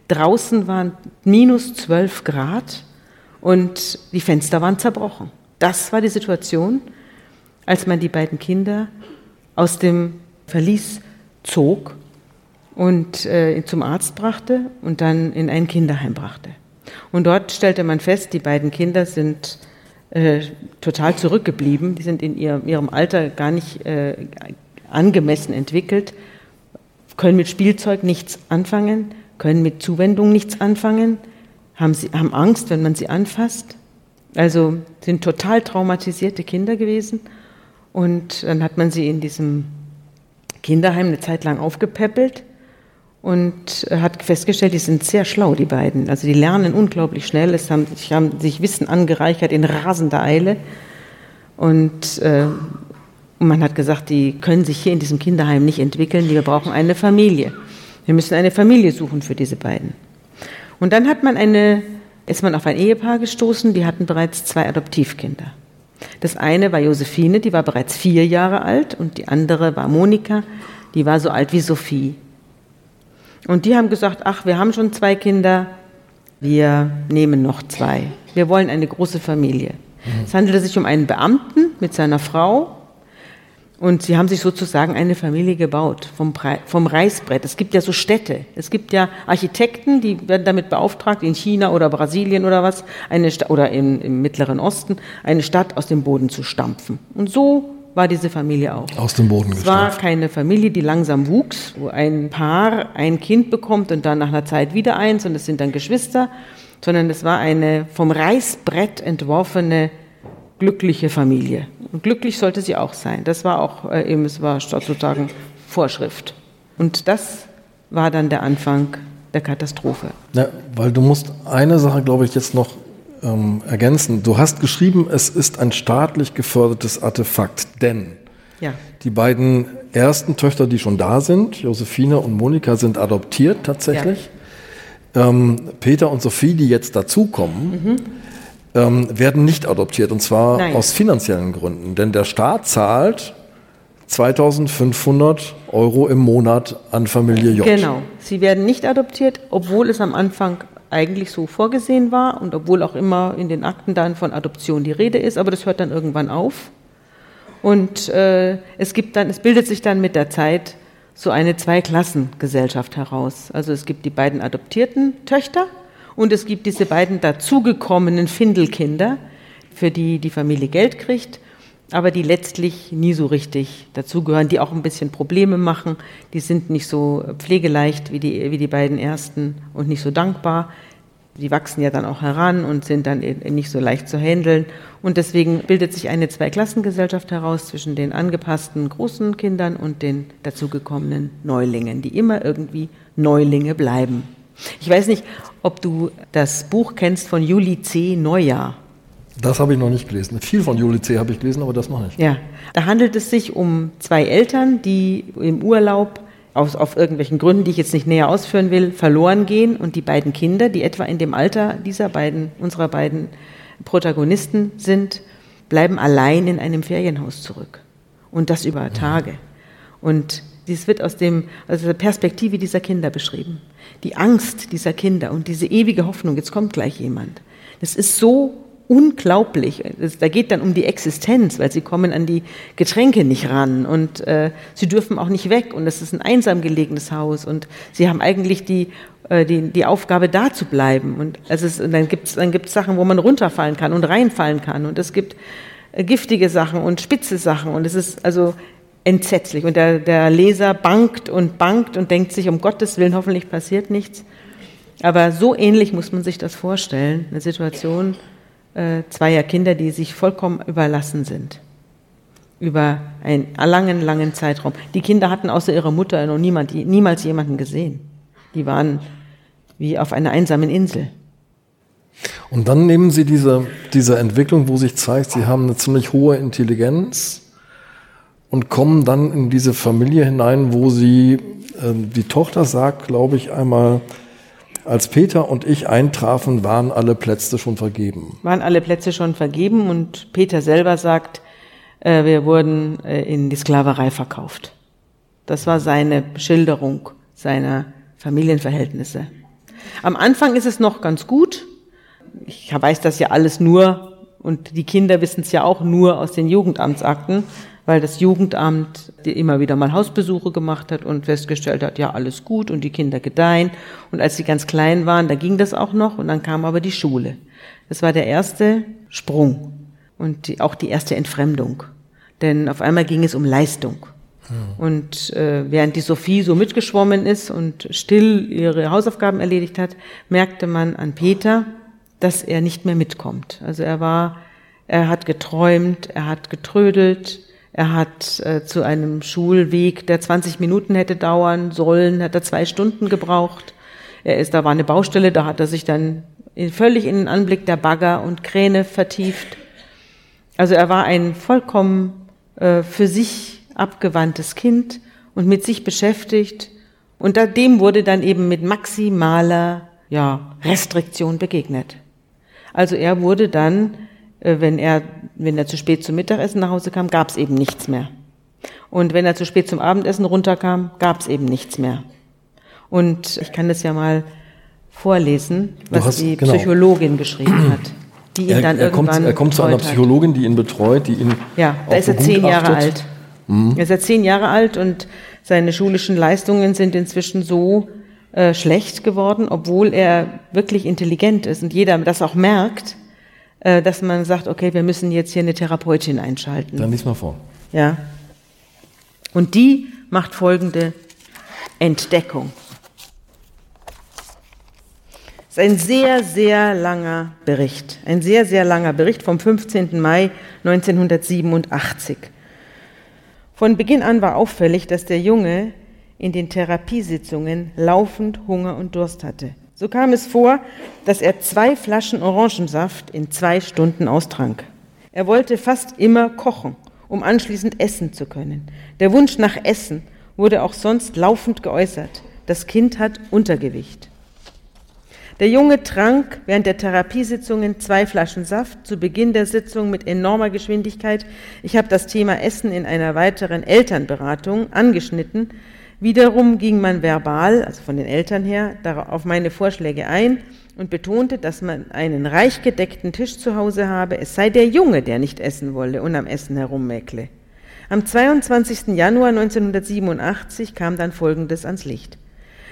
S2: Draußen waren minus 12 Grad und die Fenster waren zerbrochen. Das war die Situation, als man die beiden Kinder aus dem Verlies zog und äh, zum Arzt brachte und dann in ein Kinderheim brachte. Und dort stellte man fest, die beiden Kinder sind äh, total zurückgeblieben. Die sind in ihrem, ihrem Alter gar nicht äh, angemessen entwickelt, können mit Spielzeug nichts anfangen, können mit Zuwendung nichts anfangen, haben, sie, haben Angst, wenn man sie anfasst. Also sind total traumatisierte Kinder gewesen. Und dann hat man sie in diesem Kinderheim eine Zeit lang aufgepäppelt und hat festgestellt, die sind sehr schlau, die beiden. Also die lernen unglaublich schnell, es haben, haben sich Wissen angereichert in rasender Eile. Und äh, man hat gesagt, die können sich hier in diesem Kinderheim nicht entwickeln, wir brauchen eine Familie. Wir müssen eine Familie suchen für diese beiden. Und dann hat man eine, ist man auf ein Ehepaar gestoßen, die hatten bereits zwei Adoptivkinder. Das eine war Josephine, die war bereits vier Jahre alt, und die andere war Monika, die war so alt wie Sophie. Und die haben gesagt, ach, wir haben schon zwei Kinder, wir nehmen noch zwei. Wir wollen eine große Familie. Mhm. Es handelte sich um einen Beamten mit seiner Frau und sie haben sich sozusagen eine Familie gebaut vom, vom Reißbrett. Es gibt ja so Städte. Es gibt ja Architekten, die werden damit beauftragt, in China oder Brasilien oder was, eine oder im, im Mittleren Osten, eine Stadt aus dem Boden zu stampfen. Und so war diese Familie auch.
S1: Aus dem Boden
S2: Es war keine Familie, die langsam wuchs, wo ein Paar ein Kind bekommt und dann nach einer Zeit wieder eins und es sind dann Geschwister, sondern es war eine vom Reißbrett entworfene glückliche Familie. Und glücklich sollte sie auch sein. Das war auch äh, eben, es war sozusagen Vorschrift. Und das war dann der Anfang der Katastrophe.
S1: Ja, weil du musst eine Sache, glaube ich, jetzt noch ähm, ergänzen. Du hast geschrieben, es ist ein staatlich gefördertes Artefakt, denn ja. die beiden ersten Töchter, die schon da sind, Josephine und Monika, sind adoptiert tatsächlich. Ja. Ähm, Peter und Sophie, die jetzt dazukommen, mhm. ähm, werden nicht adoptiert und zwar Nein. aus finanziellen Gründen, denn der Staat zahlt 2500 Euro im Monat an Familie J.
S2: Genau, sie werden nicht adoptiert, obwohl es am Anfang eigentlich so vorgesehen war und obwohl auch immer in den Akten dann von Adoption die Rede ist, aber das hört dann irgendwann auf. Und äh, es gibt dann, es bildet sich dann mit der Zeit so eine Zweiklassengesellschaft heraus. Also es gibt die beiden adoptierten Töchter und es gibt diese beiden dazugekommenen Findelkinder, für die die Familie Geld kriegt, aber die letztlich nie so richtig dazugehören, die auch ein bisschen Probleme machen. Die sind nicht so pflegeleicht wie die, wie die beiden ersten und nicht so dankbar. Die wachsen ja dann auch heran und sind dann nicht so leicht zu handeln. Und deswegen bildet sich eine Zweiklassengesellschaft heraus zwischen den angepassten großen Kindern und den dazugekommenen Neulingen, die immer irgendwie Neulinge bleiben. Ich weiß nicht, ob du das Buch kennst von Juli C. Neujahr.
S1: Das habe ich noch nicht gelesen. Viel von Juli C. habe ich gelesen, aber das noch nicht.
S2: Ja, da handelt es sich um zwei Eltern, die im Urlaub aus, auf irgendwelchen Gründen, die ich jetzt nicht näher ausführen will, verloren gehen und die beiden Kinder, die etwa in dem Alter dieser beiden, unserer beiden Protagonisten sind, bleiben allein in einem Ferienhaus zurück. Und das über. Tage. Und dies wird aus, dem, aus der Perspektive dieser Kinder beschrieben. Die Angst dieser Kinder und diese ewige Hoffnung, jetzt kommt gleich jemand. Das ist so unglaublich. Da geht dann um die Existenz, weil sie kommen an die Getränke nicht ran und äh, sie dürfen auch nicht weg und es ist ein einsam gelegenes Haus und sie haben eigentlich die, äh, die, die Aufgabe, da zu bleiben. Und, also es, und dann gibt es dann gibt's Sachen, wo man runterfallen kann und reinfallen kann und es gibt äh, giftige Sachen und spitze Sachen und es ist also entsetzlich. Und der, der Leser bangt und bangt und denkt sich, um Gottes Willen, hoffentlich passiert nichts. Aber so ähnlich muss man sich das vorstellen, eine Situation, äh, zweier Kinder, die sich vollkommen überlassen sind. Über einen langen, langen Zeitraum. Die Kinder hatten außer ihrer Mutter noch niemand, niemals jemanden gesehen. Die waren wie auf einer einsamen Insel.
S1: Und dann nehmen Sie diese, diese Entwicklung, wo sich zeigt, Sie haben eine ziemlich hohe Intelligenz und kommen dann in diese Familie hinein, wo Sie, äh, die Tochter sagt, glaube ich, einmal, als Peter und ich eintrafen, waren alle Plätze schon vergeben.
S2: Waren alle Plätze schon vergeben und Peter selber sagt, äh, wir wurden äh, in die Sklaverei verkauft. Das war seine Schilderung seiner Familienverhältnisse. Am Anfang ist es noch ganz gut. Ich weiß das ja alles nur und die Kinder wissen es ja auch nur aus den Jugendamtsakten, weil das Jugendamt immer wieder mal Hausbesuche gemacht hat und festgestellt hat, ja, alles gut und die Kinder gedeihen. Und als sie ganz klein waren, da ging das auch noch und dann kam aber die Schule. Das war der erste Sprung und die, auch die erste Entfremdung. Denn auf einmal ging es um Leistung. Und äh, während die Sophie so mitgeschwommen ist und still ihre Hausaufgaben erledigt hat, merkte man an Peter, dass er nicht mehr mitkommt. Also er war, er hat geträumt, er hat getrödelt, er hat äh, zu einem Schulweg, der 20 Minuten hätte dauern sollen, hat er zwei Stunden gebraucht. Er ist, da war eine Baustelle, da hat er sich dann in, völlig in den Anblick der Bagger und Kräne vertieft. Also er war ein vollkommen äh, für sich abgewandtes Kind und mit sich beschäftigt. Und dem wurde dann eben mit maximaler ja, Restriktion begegnet. Also er wurde dann, wenn er, wenn er zu spät zum Mittagessen nach Hause kam, gab es eben nichts mehr. Und wenn er zu spät zum Abendessen runterkam, gab es eben nichts mehr. Und ich kann das ja mal vorlesen, was hast, die genau. Psychologin geschrieben hat.
S1: Die ihn er, dann er irgendwann kommt, er kommt zu einer Psychologin, die ihn betreut, die ihn.
S2: Ja, da ist er zehn Jahre alt. Mhm. Er ist ja zehn Jahre alt und seine schulischen Leistungen sind inzwischen so äh, schlecht geworden, obwohl er wirklich intelligent ist und jeder das auch merkt, äh, dass man sagt, okay, wir müssen jetzt hier eine Therapeutin einschalten.
S1: Dann lies mal vor.
S2: Ja. Und die macht folgende Entdeckung. Das ist ein sehr, sehr langer Bericht. Ein sehr, sehr langer Bericht vom 15. Mai 1987. Von Beginn an war auffällig, dass der Junge in den Therapiesitzungen laufend Hunger und Durst hatte. So kam es vor, dass er zwei Flaschen Orangensaft in zwei Stunden austrank. Er wollte fast immer kochen, um anschließend essen zu können. Der Wunsch nach Essen wurde auch sonst laufend geäußert. Das Kind hat Untergewicht. Der Junge trank während der Therapiesitzungen zwei Flaschen Saft, zu Beginn der Sitzung mit enormer Geschwindigkeit. Ich habe das Thema Essen in einer weiteren Elternberatung angeschnitten. Wiederum ging man verbal, also von den Eltern her, auf meine Vorschläge ein und betonte, dass man einen reich gedeckten Tisch zu Hause habe. Es sei der Junge, der nicht essen wolle und am Essen herummäkle. Am 22. Januar 1987 kam dann Folgendes ans Licht.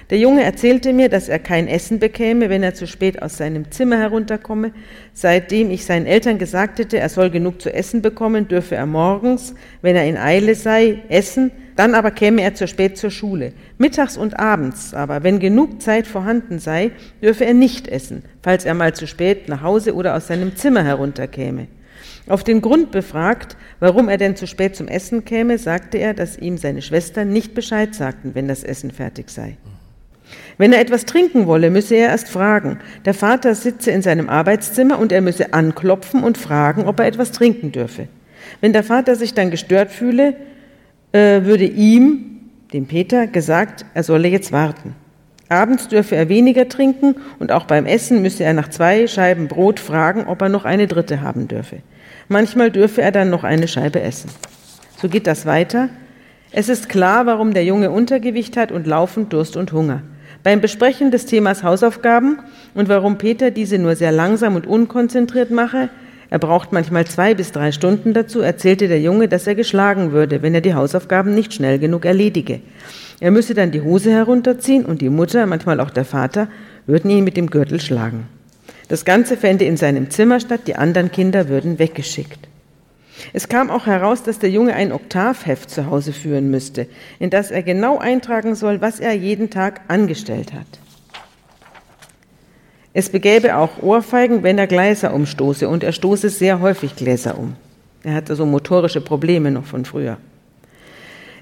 S2: Der Junge erzählte mir, dass er kein Essen bekäme, wenn er zu spät aus seinem Zimmer herunterkomme. Seitdem ich seinen Eltern gesagt hätte, er soll genug zu essen bekommen, dürfe er morgens, wenn er in Eile sei, essen, dann aber käme er zu spät zur Schule. Mittags und abends aber, wenn genug Zeit vorhanden sei, dürfe er nicht essen, falls er mal zu spät nach Hause oder aus seinem Zimmer herunterkäme. Auf den Grund befragt, warum er denn zu spät zum Essen käme, sagte er, dass ihm seine Schwestern nicht Bescheid sagten, wenn das Essen fertig sei. Wenn er etwas trinken wolle, müsse er erst fragen. Der Vater sitze in seinem Arbeitszimmer und er müsse anklopfen und fragen, ob er etwas trinken dürfe. Wenn der Vater sich dann gestört fühle, äh, würde ihm, dem Peter, gesagt, er solle jetzt warten. Abends dürfe er weniger trinken und auch beim Essen müsse er nach zwei Scheiben Brot fragen, ob er noch eine dritte haben dürfe. Manchmal dürfe er dann noch eine Scheibe essen. So geht das weiter. Es ist klar, warum der Junge Untergewicht hat und laufend Durst und Hunger. Beim Besprechen des Themas Hausaufgaben und warum Peter diese nur sehr langsam und unkonzentriert mache, er braucht manchmal zwei bis drei Stunden dazu, erzählte der Junge, dass er geschlagen würde, wenn er die Hausaufgaben nicht schnell genug erledige. Er müsse dann die Hose herunterziehen und die Mutter, manchmal auch der Vater, würden ihn mit dem Gürtel schlagen. Das Ganze fände in seinem Zimmer statt, die anderen Kinder würden weggeschickt. Es kam auch heraus, dass der Junge ein Oktavheft zu Hause führen müsste, in das er genau eintragen soll, was er jeden Tag angestellt hat. Es begäbe auch Ohrfeigen, wenn er Gläser umstoße, und er stoße sehr häufig Gläser um. Er hatte so motorische Probleme noch von früher.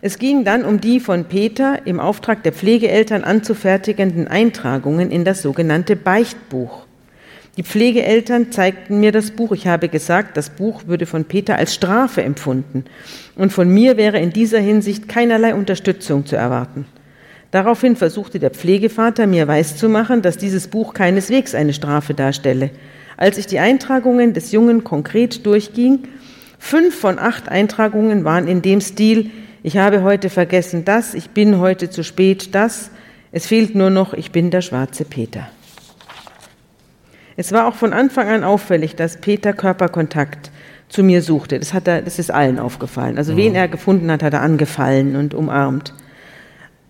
S2: Es ging dann um die von Peter im Auftrag der Pflegeeltern anzufertigenden Eintragungen in das sogenannte Beichtbuch. Die Pflegeeltern zeigten mir das Buch. Ich habe gesagt, das Buch würde von Peter als Strafe empfunden und von mir wäre in dieser Hinsicht keinerlei Unterstützung zu erwarten. Daraufhin versuchte der Pflegevater mir weiszumachen, dass dieses Buch keineswegs eine Strafe darstelle. Als ich die Eintragungen des Jungen konkret durchging, fünf von acht Eintragungen waren in dem Stil, ich habe heute vergessen das, ich bin heute zu spät das, es fehlt nur noch, ich bin der schwarze Peter. Es war auch von Anfang an auffällig, dass Peter Körperkontakt zu mir suchte. Das, hat er, das ist allen aufgefallen. Also wen er gefunden hat, hat er angefallen und umarmt.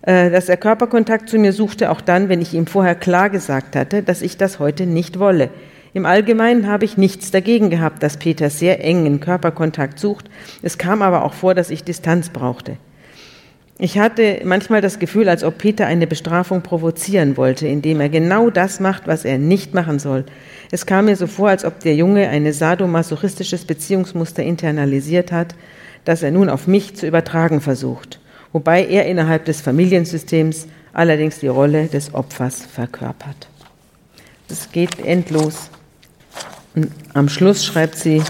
S2: Äh, dass er Körperkontakt zu mir suchte, auch dann, wenn ich ihm vorher klar gesagt hatte, dass ich das heute nicht wolle. Im Allgemeinen habe ich nichts dagegen gehabt, dass Peter sehr engen Körperkontakt sucht. Es kam aber auch vor, dass ich Distanz brauchte. Ich hatte manchmal das Gefühl, als ob Peter eine Bestrafung provozieren wollte, indem er genau das macht, was er nicht machen soll. Es kam mir so vor, als ob der Junge ein sadomasochistisches Beziehungsmuster internalisiert hat, das er nun auf mich zu übertragen versucht, wobei er innerhalb des Familiensystems allerdings die Rolle des Opfers verkörpert. Es geht endlos. Und am Schluss schreibt sie,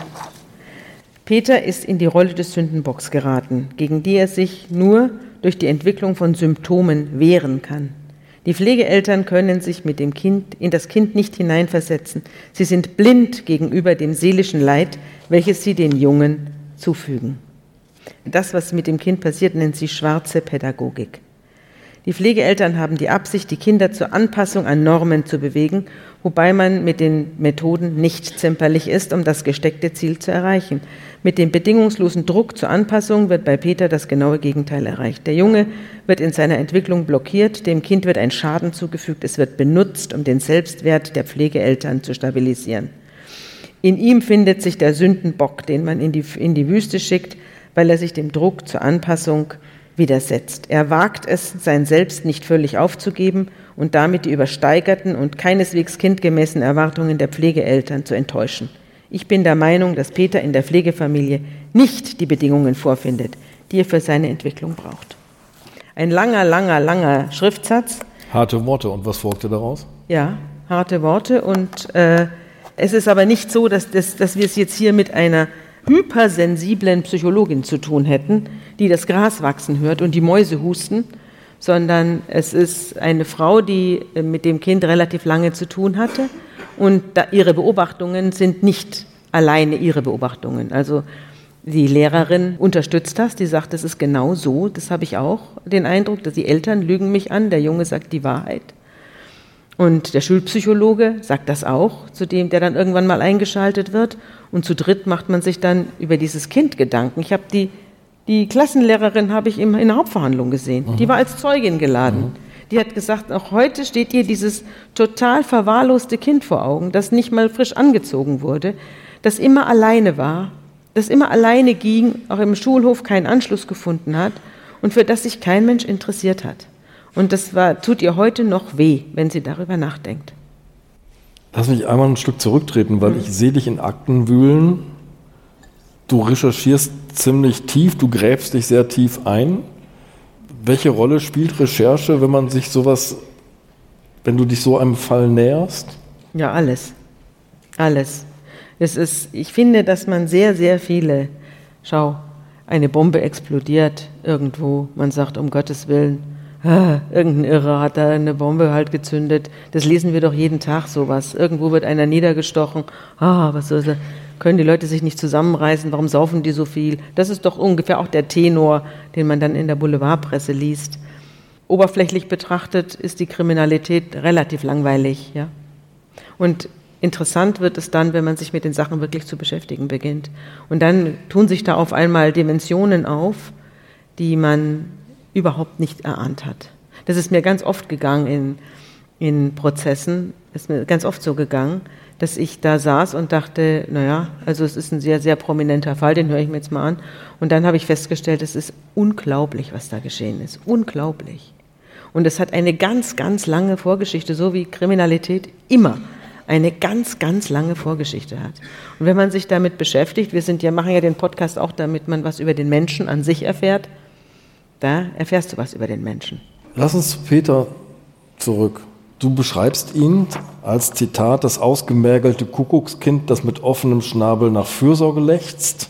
S2: Peter ist in die Rolle des Sündenbocks geraten, gegen die er sich nur durch die Entwicklung von Symptomen wehren kann. Die Pflegeeltern können sich mit dem Kind in das Kind nicht hineinversetzen. Sie sind blind gegenüber dem seelischen Leid, welches sie den Jungen zufügen. Das, was mit dem Kind passiert, nennt sie schwarze Pädagogik. Die Pflegeeltern haben die Absicht, die Kinder zur Anpassung an Normen zu bewegen, wobei man mit den Methoden nicht zimperlich ist, um das gesteckte Ziel zu erreichen. Mit dem bedingungslosen Druck zur Anpassung wird bei Peter das genaue Gegenteil erreicht. Der Junge wird in seiner Entwicklung blockiert, dem Kind wird ein Schaden zugefügt, es wird benutzt, um den Selbstwert der Pflegeeltern zu stabilisieren. In ihm findet sich der Sündenbock, den man in die, in die Wüste schickt, weil er sich dem Druck zur Anpassung widersetzt. Er wagt es, sein Selbst nicht völlig aufzugeben und damit die übersteigerten und keineswegs kindgemäßen Erwartungen der Pflegeeltern zu enttäuschen. Ich bin der Meinung, dass Peter in der Pflegefamilie nicht die Bedingungen vorfindet, die er für seine Entwicklung braucht. Ein langer, langer, langer Schriftsatz.
S1: Harte Worte. Und was folgte daraus?
S2: Ja, harte Worte. Und äh, es ist aber nicht so, dass, das, dass wir es jetzt hier mit einer hypersensiblen Psychologin zu tun hätten, die das Gras wachsen hört und die Mäuse husten, sondern es ist eine Frau, die äh, mit dem Kind relativ lange zu tun hatte und ihre Beobachtungen sind nicht alleine ihre Beobachtungen. Also die Lehrerin unterstützt das, die sagt, das ist genau so, das habe ich auch den Eindruck, dass die Eltern lügen mich an, der Junge sagt die Wahrheit. Und der Schulpsychologe sagt das auch, zu dem, der dann irgendwann mal eingeschaltet wird. Und zu dritt macht man sich dann über dieses Kind Gedanken. Ich habe die, die Klassenlehrerin habe ich in der Hauptverhandlung gesehen. Mhm. Die war als Zeugin geladen. Mhm. Die hat gesagt, auch heute steht ihr dieses total verwahrloste Kind vor Augen, das nicht mal frisch angezogen wurde, das immer alleine war, das immer alleine ging, auch im Schulhof keinen Anschluss gefunden hat und für das sich kein Mensch interessiert hat. Und das war, tut ihr heute noch weh, wenn sie darüber nachdenkt.
S1: Lass mich einmal ein Stück zurücktreten, weil mhm. ich sehe dich in Akten wühlen. Du recherchierst ziemlich tief, du gräbst dich sehr tief ein. Welche Rolle spielt Recherche, wenn man sich sowas, wenn du dich so einem Fall näherst?
S2: Ja, alles. Alles. Es ist, ich finde, dass man sehr, sehr viele, schau, eine Bombe explodiert irgendwo, man sagt, um Gottes Willen, irgendein Irrer hat da eine Bombe halt gezündet. Das lesen wir doch jeden Tag sowas. Irgendwo wird einer niedergestochen. Ah, was soll das? Können die Leute sich nicht zusammenreißen? Warum saufen die so viel? Das ist doch ungefähr auch der Tenor, den man dann in der Boulevardpresse liest. Oberflächlich betrachtet ist die Kriminalität relativ langweilig, ja. Und interessant wird es dann, wenn man sich mit den Sachen wirklich zu beschäftigen beginnt. Und dann tun sich da auf einmal Dimensionen auf, die man überhaupt nicht erahnt hat. Das ist mir ganz oft gegangen in, in Prozessen, ist mir ganz oft so gegangen, dass ich da saß und dachte, naja, also es ist ein sehr, sehr prominenter Fall, den höre ich mir jetzt mal an. Und dann habe ich festgestellt, es ist unglaublich, was da geschehen ist. Unglaublich. Und es hat eine ganz, ganz lange Vorgeschichte, so wie Kriminalität immer eine ganz, ganz lange Vorgeschichte hat. Und wenn man sich damit beschäftigt, wir sind ja, machen ja den Podcast auch, damit man was über den Menschen an sich erfährt, da erfährst du was über den Menschen.
S1: Lass uns zu Peter zurück. Du beschreibst ihn als Zitat das ausgemergelte Kuckuckskind, das mit offenem Schnabel nach Fürsorge lechzt.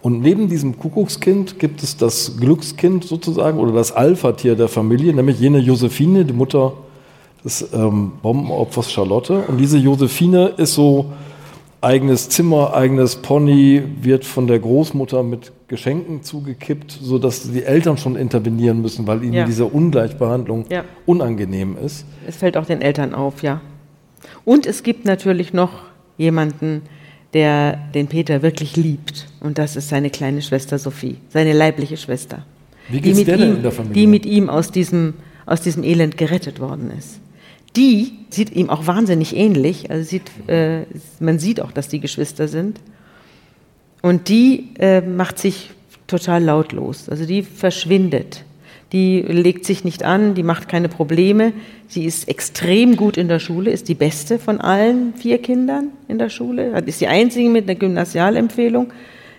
S1: Und neben diesem Kuckuckskind gibt es das Glückskind sozusagen oder das Alpha-Tier der Familie, nämlich jene Josephine, die Mutter des ähm, Bombenopfers Charlotte. Und diese Josephine ist so eigenes Zimmer, eigenes Pony, wird von der Großmutter mit Geschenken zugekippt, sodass die Eltern schon intervenieren müssen, weil ihnen
S2: Ja.
S1: diese Ungleichbehandlung
S2: Ja.
S1: unangenehm ist.
S2: Es fällt auch den Eltern auf, ja. Und es gibt natürlich noch jemanden, der den Peter wirklich liebt. Und das ist seine kleine Schwester Sophie, seine leibliche Schwester.
S1: Wie
S2: die
S1: geht's
S2: mit
S1: der denn
S2: ihm,
S1: in der Familie?
S2: Die mit ihm aus diesem, aus diesem Elend gerettet worden ist. Die sieht ihm auch wahnsinnig ähnlich. Also sieht, äh, man sieht auch, dass die Geschwister sind. Und die äh, macht sich total lautlos. Also die verschwindet. Die legt sich nicht an, die macht keine Probleme. Sie ist extrem gut in der Schule, ist die beste von allen vier Kindern in der Schule, ist die einzige mit einer Gymnasialempfehlung,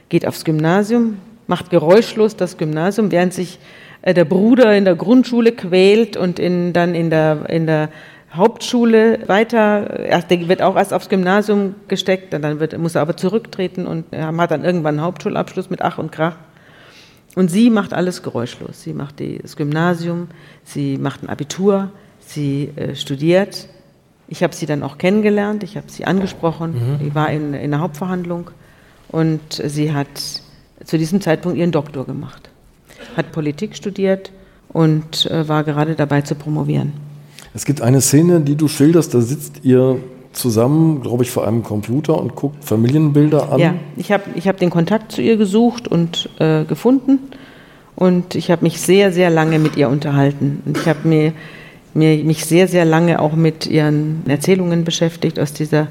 S2: geht aufs Gymnasium, macht geräuschlos das Gymnasium, während sich äh, der Bruder in der Grundschule quält und in, dann in der, in der Hauptschule weiter, erst, der wird auch erst aufs Gymnasium gesteckt, dann wird, muss er aber zurücktreten und er hat dann irgendwann einen Hauptschulabschluss mit Ach und Krach. Und sie macht alles geräuschlos. Sie macht die, das Gymnasium, sie macht ein Abitur, sie äh, studiert. Ich habe sie dann auch kennengelernt, ich habe sie angesprochen, die war in, in der Hauptverhandlung und sie hat zu diesem Zeitpunkt ihren Doktor gemacht. Hat Politik studiert und äh, war gerade dabei zu promovieren.
S1: Es gibt eine Szene, die du schilderst, da sitzt ihr zusammen, glaube ich, vor einem Computer und guckt Familienbilder an.
S2: Ja, ich habe ich hab den Kontakt zu ihr gesucht und äh, gefunden und ich habe mich sehr, sehr lange mit ihr unterhalten. Und ich habe mir, mir, mich sehr, sehr lange auch mit ihren Erzählungen beschäftigt aus dieser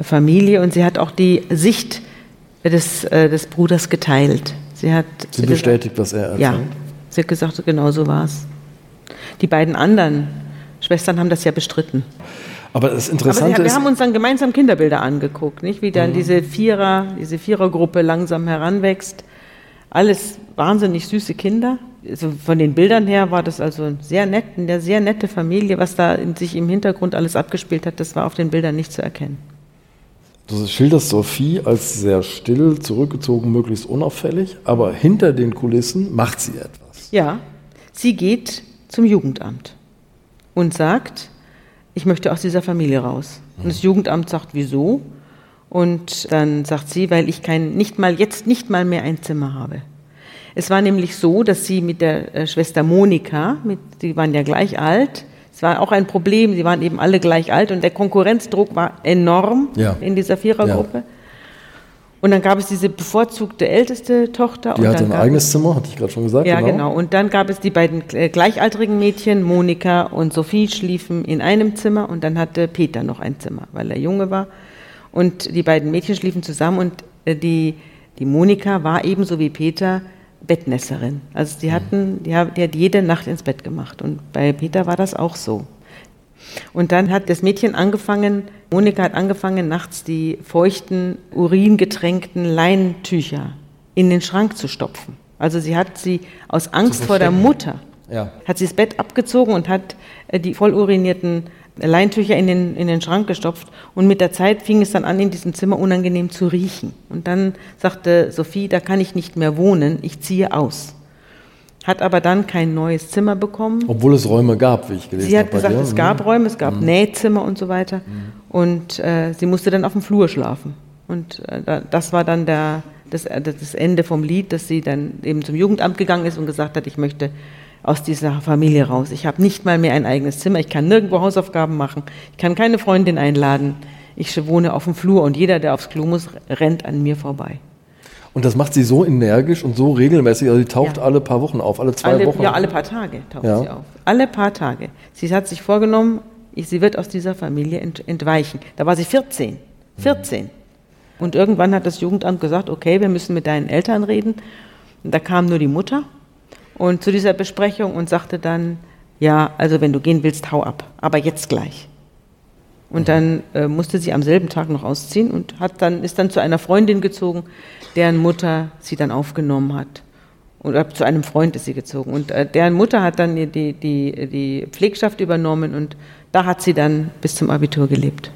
S2: Familie und sie hat auch die Sicht des, äh, des Bruders geteilt. Sie hat
S1: Sie
S2: gesagt-
S1: bestätigt, was er erzählt.
S2: Ja, sie hat gesagt, genau so war es. Die beiden anderen Schwestern haben das ja bestritten.
S1: Aber das
S2: Aber
S1: Interessante
S2: wir
S1: ist,
S2: haben uns dann gemeinsam Kinderbilder angeguckt, nicht? wie dann diese Vierer, diese Vierergruppe langsam heranwächst. Alles wahnsinnig süße Kinder. Also von den Bildern her war das also sehr nett, eine sehr nette Familie. Was da in sich im Hintergrund alles abgespielt hat, das war auf den Bildern nicht zu erkennen.
S1: du schilderst Sophie als sehr still, zurückgezogen, möglichst unauffällig, aber hinter den Kulissen macht sie etwas.
S2: Ja, sie geht zum Jugendamt und sagt, ich möchte aus dieser Familie raus. Und das Jugendamt sagt, wieso? Und dann sagt sie, weil ich kein, nicht mal jetzt nicht mal mehr ein Zimmer habe. Es war nämlich so, dass sie mit der äh, Schwester Monika, mit, die waren ja gleich alt, es war auch ein Problem, sie waren eben alle gleich alt und der Konkurrenzdruck war enorm
S1: Ja.
S2: in dieser Vierergruppe. Und dann gab es diese bevorzugte älteste Tochter.
S1: Die
S2: und
S1: hatte
S2: dann
S1: ein eigenes Zimmer, hatte ich gerade schon gesagt.
S2: ja, genau. Und dann gab es die beiden äh, gleichaltrigen Mädchen, Monika und Sophie, schliefen in einem Zimmer und dann hatte Peter noch ein Zimmer, weil er Junge war. Und die beiden Mädchen schliefen zusammen und äh, die, die Monika war ebenso wie Peter Bettnässerin. Also die hatten, die, hat- die hat jede Nacht ins Bett gemacht. Und bei Peter war das auch so. Und dann hat das Mädchen angefangen, Monika hat angefangen, nachts die feuchten, uringetränkten Leintücher in den Schrank zu stopfen. Also sie hat sie aus Angst vor der. Mutter,
S1: Ja.
S2: hat sie das Bett abgezogen und hat äh, die voll urinierten Leintücher in den, in den Schrank gestopft. Und mit der Zeit fing es dann an, in diesem Zimmer unangenehm zu riechen. Und dann sagte Sophie, da kann ich nicht mehr wohnen, ich ziehe aus. Hat aber dann kein neues Zimmer bekommen.
S1: Obwohl es Räume gab, wie ich gelesen
S2: Sie
S1: habe.
S2: hat
S1: bei
S2: gesagt,
S1: dir.
S2: es gab Räume, es gab Nähzimmer und so weiter. Und äh, sie musste dann auf dem Flur schlafen. Und äh, da- das war dann der, das, äh, das Ende vom Lied, dass sie dann eben zum Jugendamt gegangen ist und gesagt hat, ich möchte aus dieser Familie raus. Ich habe nicht mal mehr ein eigenes Zimmer, ich kann nirgendwo Hausaufgaben machen, ich kann keine Freundin einladen. Ich wohne auf dem Flur und jeder, der aufs Klo muss, rennt an mir vorbei.
S1: Und das macht sie so energisch und so regelmäßig. Also sie taucht
S2: Ja.
S1: alle paar Wochen auf, alle zwei
S2: alle,
S1: Wochen.
S2: Ja, alle paar Tage taucht
S1: Ja.
S2: sie auf. Alle paar Tage. Sie hat sich vorgenommen, ich, sie wird aus dieser Familie ent, entweichen. Da war sie 14. 14. Und irgendwann hat das Jugendamt gesagt, okay, wir müssen mit deinen Eltern reden. Und da kam nur die Mutter und zu dieser Besprechung und sagte dann, ja, also wenn du gehen willst, hau ab, aber jetzt gleich. Und dann äh, musste sie am selben Tag noch ausziehen und hat dann, ist dann zu einer Freundin gezogen, deren Mutter sie dann aufgenommen hat. oder zu einem Freund ist sie gezogen. Und äh, deren Mutter hat dann die, die, die Pflegschaft übernommen und da hat sie dann bis zum Abitur gelebt.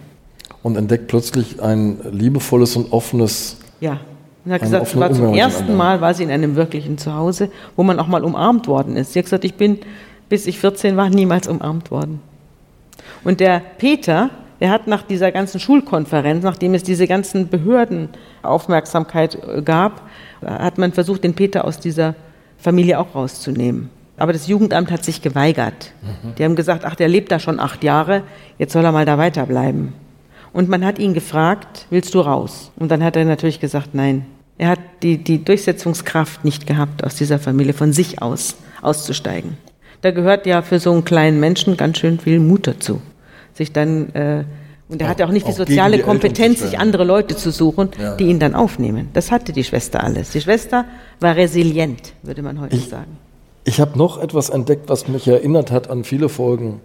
S1: Und entdeckt plötzlich ein liebevolles und offenes.
S2: Ja. Und hat gesagt, es war zum ersten Mal war sie in einem wirklichen Zuhause, wo man auch mal umarmt worden ist. Sie hat gesagt, ich bin, bis ich 14 war, niemals umarmt worden. Und der Peter, der hat nach dieser ganzen Schulkonferenz, nachdem es diese ganzen Behördenaufmerksamkeit äh, gab, hat man versucht, den Peter aus dieser Familie auch rauszunehmen. Aber das Jugendamt hat sich geweigert. Mhm. Die haben gesagt, ach, der lebt da schon acht Jahre, jetzt soll er mal da weiterbleiben. Und man hat ihn gefragt, willst du raus? Und dann hat er natürlich gesagt, nein. Er hat die, die Durchsetzungskraft nicht gehabt, aus dieser Familie von sich aus auszusteigen. Da gehört ja für so einen kleinen Menschen ganz schön viel Mut dazu. Sich dann, äh, und er hatte auch nicht die soziale die Kompetenz, sich andere Leute zu suchen, ja. die ihn dann aufnehmen. Das hatte die Schwester alles. Die Schwester war resilient, würde man heute
S1: ich,
S2: sagen.
S1: Ich habe noch etwas entdeckt, was mich erinnert hat an viele Folgen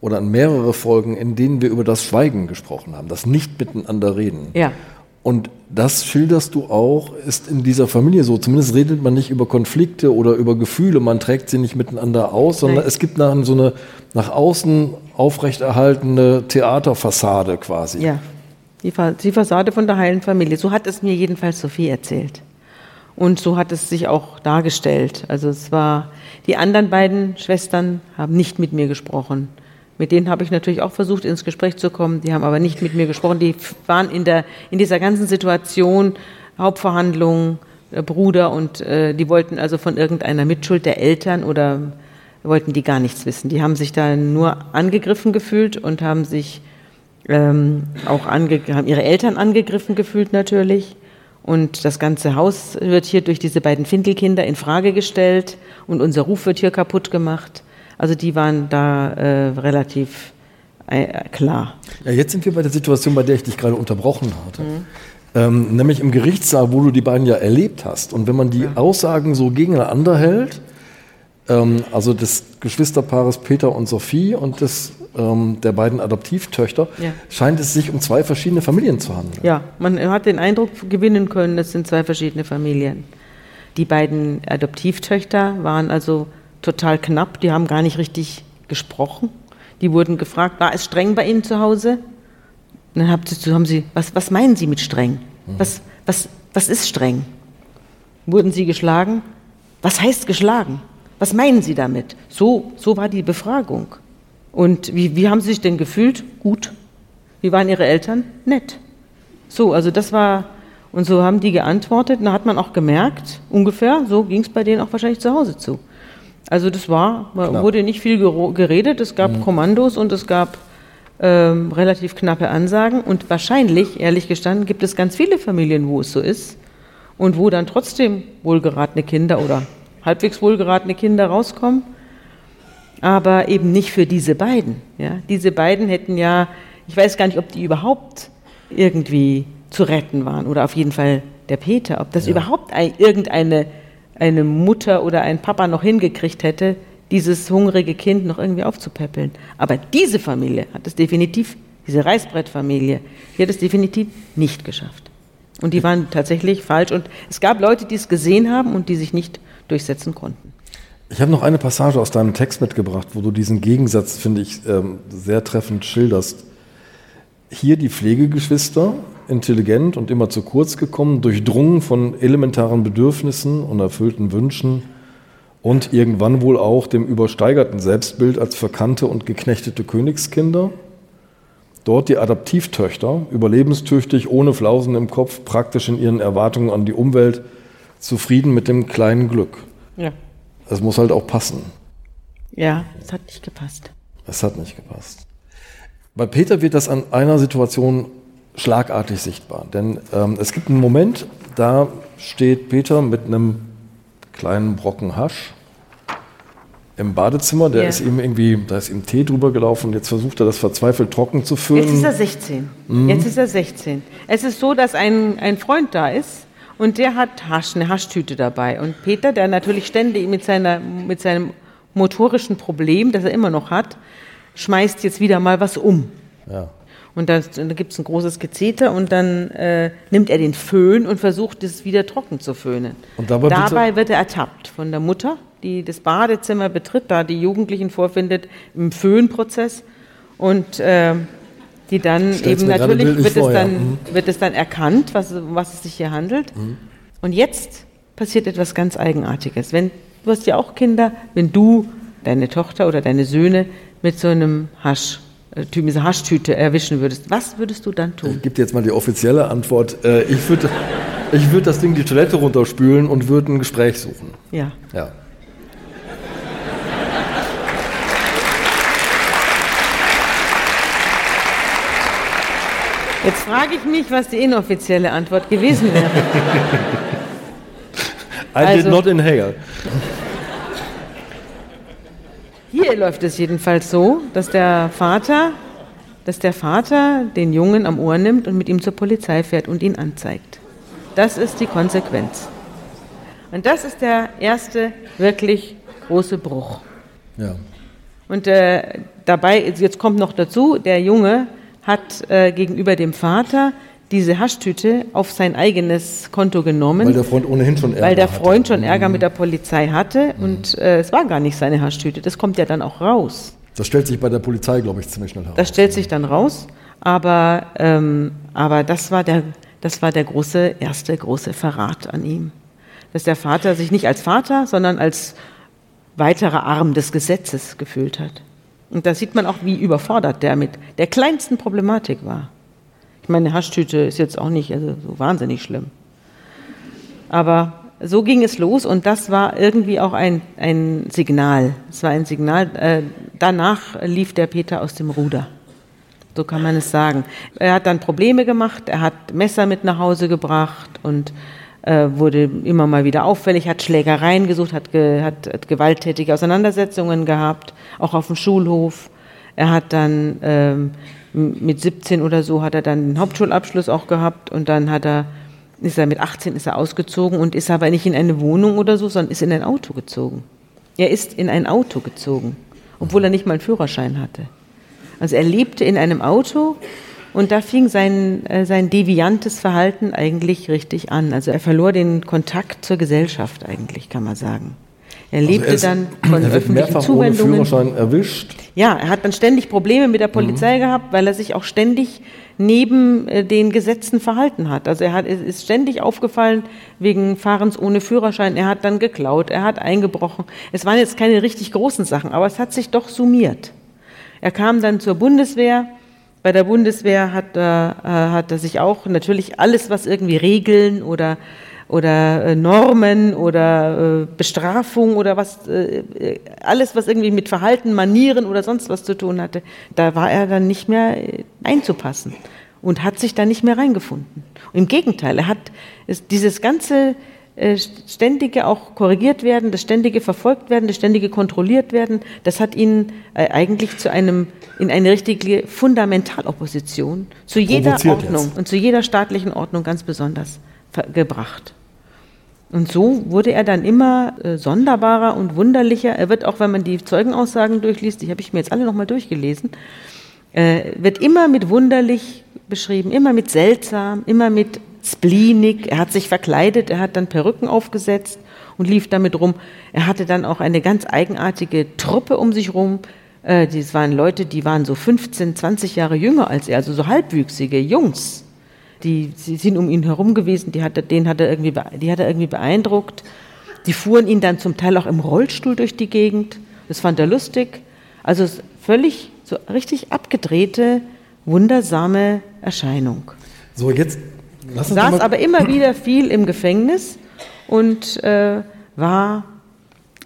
S1: oder an mehrere Folgen, in denen wir über das Schweigen gesprochen haben, das nicht miteinander reden.
S2: Ja.
S1: Und das schilderst du auch, ist in dieser Familie so. Zumindest redet man nicht über Konflikte oder über Gefühle, man trägt sie nicht miteinander aus, sondern Nein. es gibt nach, so eine nach außen aufrechterhaltene Theaterfassade quasi.
S2: Ja, die, die Fassade von der heilen Familie. So hat es mir jedenfalls Sophie erzählt. Und so hat es sich auch dargestellt. Also es war, die anderen beiden Schwestern haben nicht mit mir gesprochen. Mit denen habe ich natürlich auch versucht, ins Gespräch zu kommen. Die haben aber nicht mit mir gesprochen. Die waren in, der, in dieser ganzen Situation, Hauptverhandlungen, äh, Bruder und äh, die wollten also von irgendeiner Mitschuld der Eltern oder wollten die gar nichts wissen. Die haben sich da nur angegriffen gefühlt und haben sich ähm, auch haben ihre Eltern angegriffen gefühlt natürlich. Und das ganze Haus wird hier durch diese beiden Findelkinder in Frage gestellt und unser Ruf wird hier kaputt gemacht. Also die waren da äh, relativ äh, klar.
S1: Ja, jetzt sind wir bei der Situation, bei der ich dich gerade unterbrochen hatte. Mhm. Ähm, nämlich im Gerichtssaal, wo du die beiden ja erlebt hast. Und wenn man die ja. Aussagen so gegeneinander hält, ähm, also des Geschwisterpaares Peter und Sophie und des, ähm, der beiden Adoptivtöchter, ja. scheint es sich um zwei verschiedene Familien zu handeln.
S2: Ja, man hat den Eindruck gewinnen können, es sind zwei verschiedene Familien. Die beiden Adoptivtöchter waren also total knapp, die haben gar nicht richtig gesprochen. Die wurden gefragt, war es streng bei Ihnen zu Hause? Und dann haben sie, was, was meinen Sie mit streng? Mhm. Was, was, was ist streng? Wurden Sie geschlagen? Was heißt geschlagen? Was meinen Sie damit? So, so war die Befragung. Und wie, wie haben Sie sich denn gefühlt? Gut. Wie waren Ihre Eltern? Nett. So, also das war, und so haben die geantwortet. Und da hat man auch gemerkt, ungefähr, so ging es bei denen auch wahrscheinlich zu Hause zu. Also das war, Knapp. wurde nicht viel geredet, es gab mhm. Kommandos und es gab ähm, relativ knappe Ansagen und wahrscheinlich, ehrlich gestanden, gibt es ganz viele Familien, wo es so ist und wo dann trotzdem wohlgeratene Kinder oder halbwegs wohlgeratene Kinder rauskommen, aber eben nicht für diese beiden. Ja? Diese beiden hätten ja, ich weiß gar nicht, ob die überhaupt irgendwie zu retten waren oder auf jeden Fall der Peter, ob das ja. überhaupt ein, irgendeine eine Mutter oder ein Papa noch hingekriegt hätte, dieses hungrige Kind noch irgendwie aufzupäppeln. Aber diese Familie hat es definitiv, diese Reißbrettfamilie, die hat es definitiv nicht geschafft. Und die waren tatsächlich falsch. Und es gab Leute, die es gesehen haben und die sich nicht durchsetzen konnten.
S1: Ich habe noch eine Passage aus deinem Text mitgebracht, wo du diesen Gegensatz, finde ich, ähm, sehr treffend schilderst. Hier die Pflegegeschwister, intelligent und immer zu kurz gekommen, durchdrungen von elementaren Bedürfnissen und erfüllten Wünschen und irgendwann wohl auch dem übersteigerten Selbstbild als verkannte und geknechtete Königskinder. Dort die Adaptivtöchter, überlebenstüchtig, ohne Flausen im Kopf, praktisch in ihren Erwartungen an die Umwelt, zufrieden mit dem kleinen Glück. Ja. Es muss halt auch passen.
S2: Ja, es hat nicht gepasst.
S1: Es hat nicht gepasst. Bei Peter wird das an einer Situation schlagartig sichtbar. Denn ähm, es gibt einen Moment, da steht Peter mit einem kleinen Brocken Hasch im Badezimmer. Der yeah. ist ihm irgendwie, da ist ihm Tee drüber gelaufen und jetzt versucht er das verzweifelt trocken zu führen.
S2: Jetzt ist er 16. Mhm. Jetzt ist er 16. Es ist so, dass ein, ein Freund da ist und der hat Hasch, eine Haschtüte dabei. Und Peter, der natürlich ständig mit, seiner, mit seinem motorischen Problem, das er immer noch hat, schmeißt jetzt wieder mal was um. Ja. Und da, da gibt es ein großes Gezeter und dann äh, nimmt er den Föhn und versucht, es wieder trocken zu föhnen. Und dabei, dabei wird er ertappt von der Mutter, die das Badezimmer betritt, da die Jugendlichen vorfindet im Föhnprozess. Und äh, die dann Stell's eben natürlich wird es, dann, mhm. wird es dann erkannt, was, was es sich hier handelt. Mhm. Und jetzt passiert etwas ganz Eigenartiges. Wenn, du hast ja auch Kinder, wenn du deine Tochter oder deine Söhne mit so einem Hasch diese Haschtüte erwischen würdest, was würdest du dann tun?
S1: Ich gebe dir jetzt mal die offizielle Antwort. Äh, ich würde ich würd das Ding die Toilette runterspülen und würde ein Gespräch suchen.
S2: Ja.
S1: ja.
S2: Jetzt frage ich mich, was die inoffizielle Antwort gewesen wäre.
S1: I also, did not inhale.
S2: Hier läuft es jedenfalls so, dass der Vater, dass der Vater den Jungen am Ohr nimmt und mit ihm zur Polizei fährt und ihn anzeigt. Das ist die Konsequenz. Und das ist der erste wirklich große Bruch.
S1: Ja.
S2: Und äh, dabei, jetzt kommt noch dazu, der Junge hat äh, gegenüber dem Vater diese Haschtüte auf sein eigenes Konto genommen.
S1: Weil der Freund ohnehin schon
S2: Ärger Weil der Freund hatte. schon Ärger mhm. mit der Polizei hatte mhm. und äh, es war gar nicht seine Haschtüte. Das kommt ja dann auch raus.
S1: Das stellt sich bei der Polizei, glaube ich, ziemlich schnell heraus.
S2: Das stellt sich dann raus, aber, ähm, aber das, war der, das war der große, erste große Verrat an ihm. Dass der Vater sich nicht als Vater, sondern als weiterer Arm des Gesetzes gefühlt hat. Und da sieht man auch, wie überfordert der mit der kleinsten Problematik war. Ich meine, eine Haschtüte ist jetzt auch nicht also so wahnsinnig schlimm. Aber so ging es los und das war irgendwie auch ein, ein Signal. Es war ein Signal. Äh, danach lief der Peter aus dem Ruder. So kann man es sagen. Er hat dann Probleme gemacht, er hat Messer mit nach Hause gebracht und äh, wurde immer mal wieder auffällig, hat Schlägereien gesucht, hat, ge, hat, hat, gewalttätige Auseinandersetzungen gehabt, auch auf dem Schulhof. Er hat dann ähm, mit 17 oder so hat er dann den Hauptschulabschluss auch gehabt und dann hat er ist er mit 18 ist er ausgezogen und ist aber nicht in eine Wohnung oder so, sondern ist in ein Auto gezogen. Er ist in ein Auto gezogen, obwohl er nicht mal einen Führerschein hatte. Also er lebte in einem Auto und da fing sein, äh, sein deviantes Verhalten eigentlich richtig an. Also er verlor den Kontakt zur Gesellschaft eigentlich, kann man sagen. Er also lebte also er ist, dann von er öffentlichen Zuwendungen.
S1: Ohne Führerschein erwischt.
S2: Ja, er hat dann ständig Probleme mit der mhm. Polizei mhm. gehabt, weil er sich auch ständig neben äh, den Gesetzen verhalten hat. Also er hat, ist ständig aufgefallen wegen Fahrens ohne Führerschein. Er hat dann geklaut, er hat eingebrochen. Es waren jetzt keine richtig großen Sachen, aber es hat sich doch summiert. Er kam dann zur Bundeswehr bei der Bundeswehr hat, äh, hat er sich auch natürlich alles, was irgendwie Regeln oder, oder äh, Normen oder äh, Bestrafung oder was, äh, alles, was irgendwie mit Verhalten, Manieren oder sonst was zu tun hatte, da war er dann nicht mehr äh, einzupassen und hat sich da nicht mehr reingefunden. Und Im Gegenteil, er hat dieses ganze äh, ständige auch korrigiert werden, das ständige verfolgt werden, das ständige kontrolliert werden, das hat ihn äh, eigentlich zu einem in eine richtige Fundamentalopposition zu jeder Ordnung jetzt. und zu jeder staatlichen Ordnung ganz besonders gebracht. Und so wurde er dann immer äh, sonderbarer und wunderlicher. Er wird auch, wenn man die Zeugenaussagen durchliest, die habe ich mir jetzt alle nochmal durchgelesen, äh, wird immer mit wunderlich beschrieben, immer mit seltsam, immer mit spleenig. Er hat sich verkleidet, er hat dann Perücken aufgesetzt und lief damit rum. Er hatte dann auch eine ganz eigenartige Truppe um sich rum. Äh, das waren Leute, die waren so 15, 20 Jahre jünger als er, also so halbwüchsige Jungs. Die, die sind um ihn herum gewesen, die hat, den hat er irgendwie, die hat er irgendwie beeindruckt. Die fuhren ihn dann zum Teil auch im Rollstuhl durch die Gegend. Das fand er lustig. Also völlig so richtig abgedrehte, wundersame Erscheinung.
S1: So, jetzt
S2: Lass uns saß aber immer wieder viel im Gefängnis und äh, war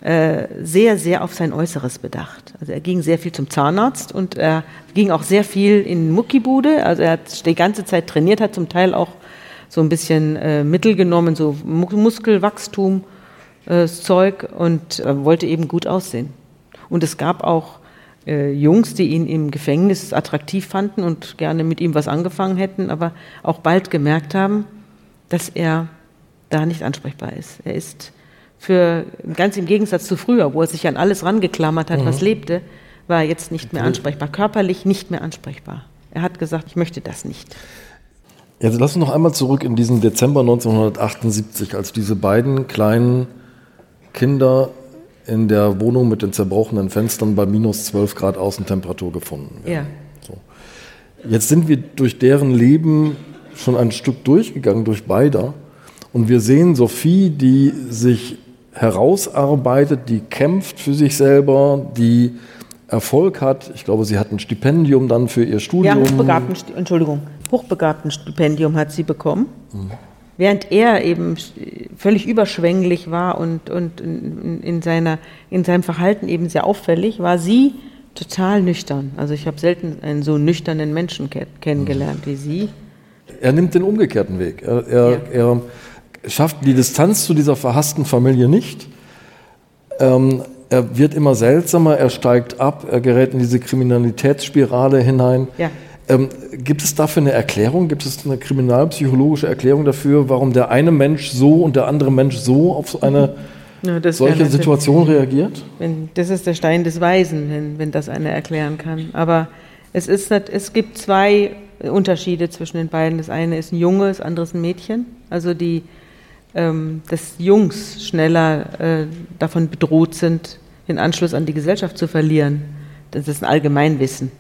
S2: sehr, sehr auf sein Äußeres bedacht. Also er ging sehr viel zum Zahnarzt und er ging auch sehr viel in Muckibude. Also er hat die ganze Zeit trainiert, hat zum Teil auch so ein bisschen äh, Mittel genommen, so Muskelwachstum, äh, Zeug und äh, wollte eben gut aussehen. Und es gab auch äh, Jungs, die ihn im Gefängnis attraktiv fanden und gerne mit ihm was angefangen hätten, aber auch bald gemerkt haben, dass er da nicht ansprechbar ist. Er ist für, ganz im Gegensatz zu früher, wo er sich an alles rangeklammert hat, mhm. was lebte, war er jetzt nicht mehr ansprechbar. Körperlich nicht mehr ansprechbar. Er hat gesagt, ich möchte das nicht.
S1: Jetzt lass uns noch einmal zurück in diesen Dezember 1978, als diese beiden kleinen Kinder in der Wohnung mit den zerbrochenen Fenstern bei minus 12 Grad Außentemperatur gefunden werden. Ja. So. Jetzt sind wir durch deren Leben schon ein Stück durchgegangen, durch beider. Und wir sehen Sophie, die sich herausarbeitet, die kämpft für sich selber, die Erfolg hat. Ich glaube, sie hat ein Stipendium dann für ihr Studium.
S2: Ja, Hochbegabten, Entschuldigung, Hochbegabtenstipendium hat sie bekommen. Mhm. Während er eben völlig überschwänglich war und, und in, in, seiner, in seinem Verhalten eben sehr auffällig, war sie total nüchtern. Also ich habe selten einen so nüchternen Menschen kennengelernt wie sie.
S1: Er nimmt den umgekehrten Weg. Er, er, ja. er schafft die Distanz zu dieser verhassten Familie nicht. Ähm, er wird immer seltsamer, er steigt ab, er gerät in diese Kriminalitätsspirale hinein. Ja. Ähm, gibt es dafür eine Erklärung? Gibt es eine kriminalpsychologische Erklärung dafür, warum der eine Mensch so und der andere Mensch so auf eine ja, solche Situation reagiert?
S2: Wenn, das ist der Stein des Weisen, wenn, wenn das einer erklären kann. Aber es, ist, es gibt zwei Unterschiede zwischen den beiden. Das eine ist ein Junge, das andere ist ein Mädchen. Also die, ähm, dass Jungs schneller äh, davon bedroht sind, den Anschluss an die Gesellschaft zu verlieren. Das ist ein Allgemeinwissen.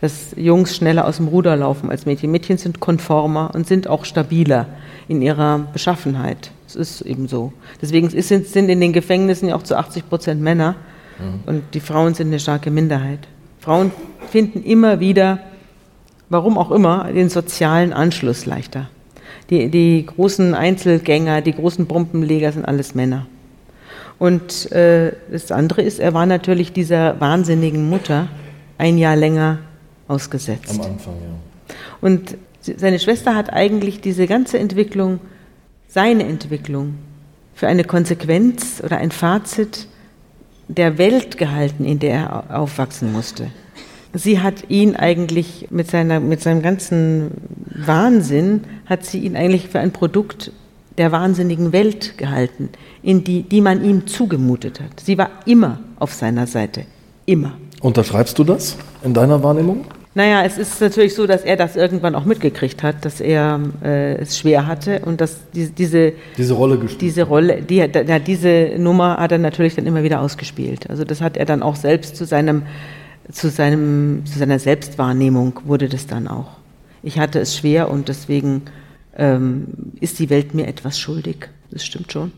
S2: Dass Jungs schneller aus dem Ruder laufen als Mädchen. Mädchen sind konformer und sind auch stabiler in ihrer Beschaffenheit. Das ist eben so. Deswegen ist, sind in den Gefängnissen ja auch zu 80 Prozent Männer mhm. und die Frauen sind eine starke Minderheit. Frauen finden immer wieder, warum auch immer, den sozialen Anschluss leichter. Die, die großen Einzelgänger, die großen Bombenleger sind alles Männer. Und äh, das andere ist, er war natürlich dieser wahnsinnigen Mutter ein Jahr länger ausgesetzt. Am Anfang, ja. Und seine Schwester hat eigentlich diese ganze Entwicklung, seine Entwicklung, für eine Konsequenz oder ein Fazit der Welt gehalten, in der er aufwachsen musste. Sie hat ihn eigentlich mit, seiner, mit seinem ganzen Wahnsinn, hat sie ihn eigentlich für ein Produkt der wahnsinnigen Welt gehalten, in die, die man ihm zugemutet hat. Sie war immer auf seiner Seite. Immer.
S1: Unterschreibst du das in deiner Wahrnehmung?
S2: Naja, es ist natürlich so, dass er das irgendwann auch mitgekriegt hat, dass er äh, es schwer hatte und dass die, diese,
S1: diese Rolle gespielt
S2: diese Rolle, die, ja, diese Nummer hat er natürlich dann immer wieder ausgespielt. Also das hat er dann auch selbst zu seinem zu, seinem, zu seiner Selbstwahrnehmung wurde das dann auch. Ich hatte es schwer und deswegen ähm, ist die Welt mir etwas schuldig. Das stimmt schon.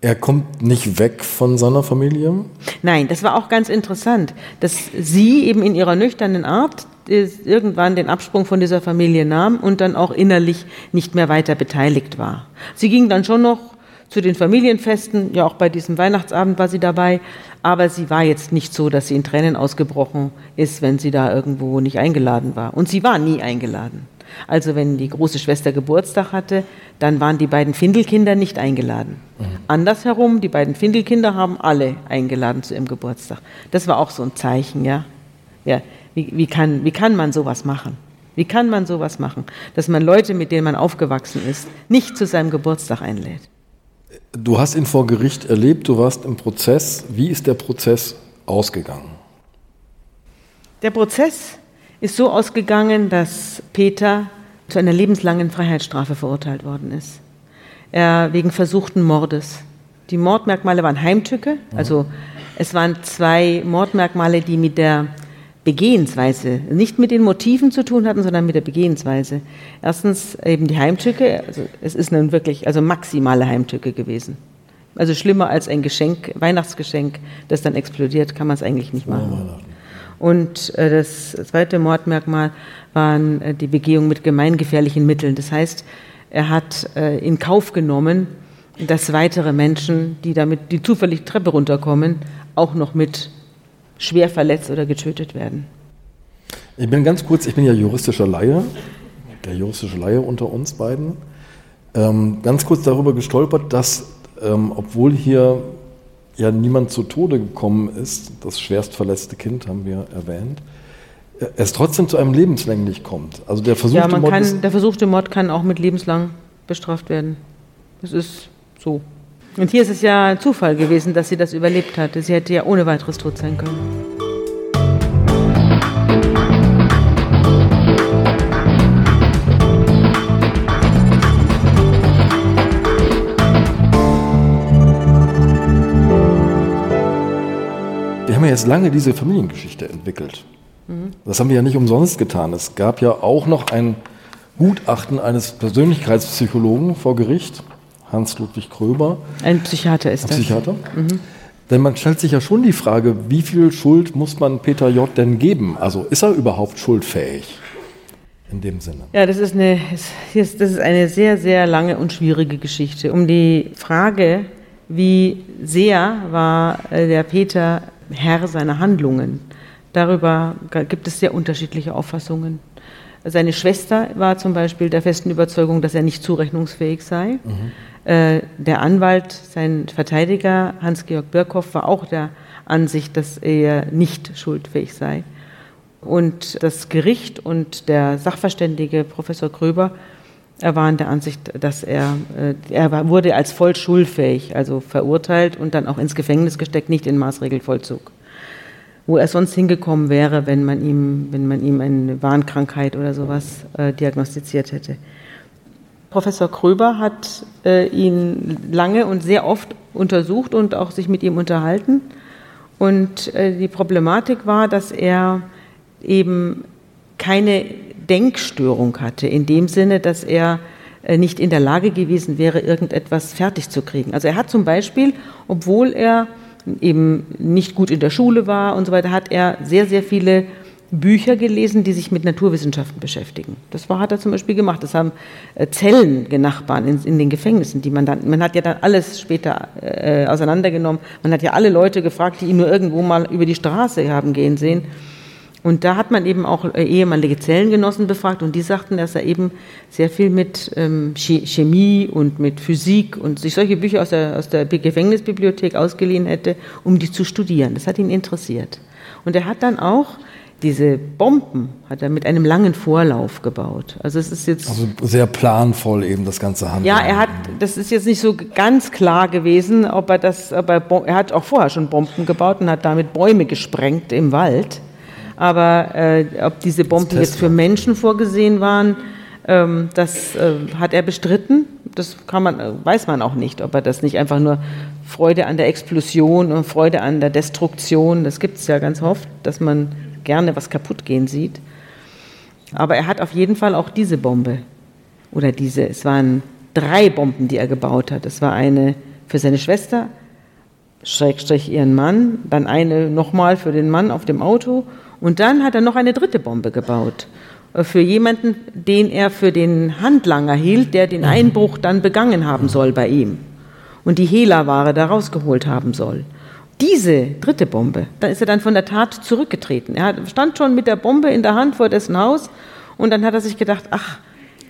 S1: Er kommt nicht weg von seiner Familie?
S2: Nein, das war auch ganz interessant, dass sie eben in ihrer nüchternen Art irgendwann den Absprung von dieser Familie nahm und dann auch innerlich nicht mehr weiter beteiligt war. Sie ging dann schon noch zu den Familienfesten, ja auch bei diesem Weihnachtsabend war sie dabei, aber sie war jetzt nicht so, dass sie in Tränen ausgebrochen ist, wenn sie da irgendwo nicht eingeladen war. Und sie war nie eingeladen. Also wenn die große Schwester Geburtstag hatte, dann waren die beiden Findelkinder nicht eingeladen. Mhm. Andersherum, die beiden Findelkinder haben alle eingeladen zu ihrem Geburtstag. Das war auch so ein Zeichen, ja. ja wie, wie, kann, wie kann man sowas machen? Wie kann man sowas machen, dass man Leute, mit denen man aufgewachsen ist, nicht zu seinem Geburtstag einlädt?
S1: Du hast ihn vor Gericht erlebt, du warst im Prozess. Wie ist der Prozess ausgegangen?
S2: Der Prozess ist so ausgegangen, dass Peter zu einer lebenslangen Freiheitsstrafe verurteilt worden ist. Er wegen versuchten Mordes. Die Mordmerkmale waren Heimtücke, also es waren zwei Mordmerkmale, die mit der Begehensweise, nicht mit den Motiven zu tun hatten, sondern mit der Begehensweise. Erstens eben die Heimtücke, also es ist nun wirklich also maximale Heimtücke gewesen. Also schlimmer als ein Geschenk, Weihnachtsgeschenk, das dann explodiert, kann man es eigentlich nicht machen. Und äh, das zweite Mordmerkmal waren äh, die Begehung mit gemeingefährlichen Mitteln. Das heißt, er hat äh, in Kauf genommen, dass weitere Menschen, die damit die zufällig Treppe runterkommen, auch noch mit schwer verletzt oder getötet werden.
S1: Ich bin ganz kurz, ich bin ja juristischer Laie, der juristische Laie unter uns beiden, ähm, ganz kurz darüber gestolpert, dass, ähm, obwohl hier ja niemand zu Tode gekommen ist, das schwerst verletzte Kind haben wir erwähnt, äh, es trotzdem zu einem lebenslänglich kommt. Also der versuchte ja,
S2: Mord kann, der versuchte Mord kann auch mit lebenslang bestraft werden. Das ist so. Und hier ist es ja ein Zufall gewesen, dass sie das überlebt hatte. Sie hätte ja ohne weiteres tot sein können.
S1: Wir haben ja jetzt lange diese Familiengeschichte entwickelt. Mhm. Das haben wir ja nicht umsonst getan. Es gab ja auch noch ein Gutachten eines Persönlichkeitspsychologen vor Gericht, Hans-Ludwig Kröber.
S2: Ein Psychiater ist
S1: ein das. Psychiater. Mhm. Denn man stellt sich ja schon die Frage, wie viel Schuld muss man Peter J. denn geben? Also ist er überhaupt schuldfähig? In dem Sinne.
S2: Ja, das ist, eine, das ist eine sehr, sehr lange und schwierige Geschichte. Um die Frage, wie sehr war äh, der Peter Herr seiner Handlungen, darüber gibt es sehr unterschiedliche Auffassungen. Seine Schwester war zum Beispiel der festen Überzeugung, dass er nicht zurechnungsfähig sei. Mhm. Äh, der Anwalt, sein Verteidiger Hans-Georg Birkhoff, war auch der Ansicht, dass er nicht schuldfähig sei. Und das Gericht und der Sachverständige Professor Gröber waren der Ansicht, dass er, äh, er wurde als voll schuldfähig, also verurteilt und dann auch ins Gefängnis gesteckt, nicht in Maßregelvollzug. Wo er sonst hingekommen wäre, wenn man ihm, wenn man ihm eine Warnkrankheit oder sowas äh, diagnostiziert hätte. Professor Kröber hat äh, ihn lange und sehr oft untersucht und auch sich mit ihm unterhalten. Und äh, die Problematik war, dass er eben keine Denkstörung hatte, in dem Sinne, dass er äh, nicht in der Lage gewesen wäre, irgendetwas fertig zu kriegen. Also er hat zum Beispiel, obwohl er eben nicht gut in der Schule war und so weiter, hat er sehr, sehr viele Bücher gelesen, die sich mit Naturwissenschaften beschäftigen. Das war, hat er zum Beispiel gemacht. Das haben äh, Zellennachbarn in, in den Gefängnissen, die man dann, man hat ja dann alles später äh, auseinandergenommen. Man hat ja alle Leute gefragt, die ihn nur irgendwo mal über die Straße haben gehen sehen. Und da hat man eben auch äh, ehemalige Zellengenossen befragt und die sagten, dass er eben sehr viel mit ähm, Chemie und mit Physik und sich solche Bücher aus der, aus der Gefängnisbibliothek ausgeliehen hätte, um die zu studieren. Das hat ihn interessiert. Und er hat dann auch diese Bomben hat er mit einem langen Vorlauf gebaut. Also es ist jetzt
S1: also sehr planvoll eben das ganze Handeln.
S2: Ja, er hat das ist jetzt nicht so ganz klar gewesen, ob er das aber er hat auch vorher schon Bomben gebaut und hat damit Bäume gesprengt im Wald. Aber äh, ob diese Bomben jetzt für Menschen vorgesehen waren, ähm, das äh, hat er bestritten. Das kann man, äh, weiß man auch nicht, ob er das nicht einfach nur Freude an der Explosion und Freude an der Destruktion, das gibt es ja ganz oft, dass man gerne was kaputt gehen sieht. Aber er hat auf jeden Fall auch diese Bombe. Oder diese, es waren drei Bomben, die er gebaut hat. Es war eine für seine Schwester, Schrägstrich ihren Mann, dann eine nochmal für den Mann auf dem Auto. Und dann hat er noch eine dritte Bombe gebaut. Äh, für jemanden, den er für den Handlanger hielt, der den Einbruch dann begangen haben soll bei ihm. Und die Hehlerware da rausgeholt haben soll diese dritte Bombe, da ist er dann von der Tat zurückgetreten. Er stand schon mit der Bombe in der Hand vor dessen Haus und dann hat er sich gedacht, ach,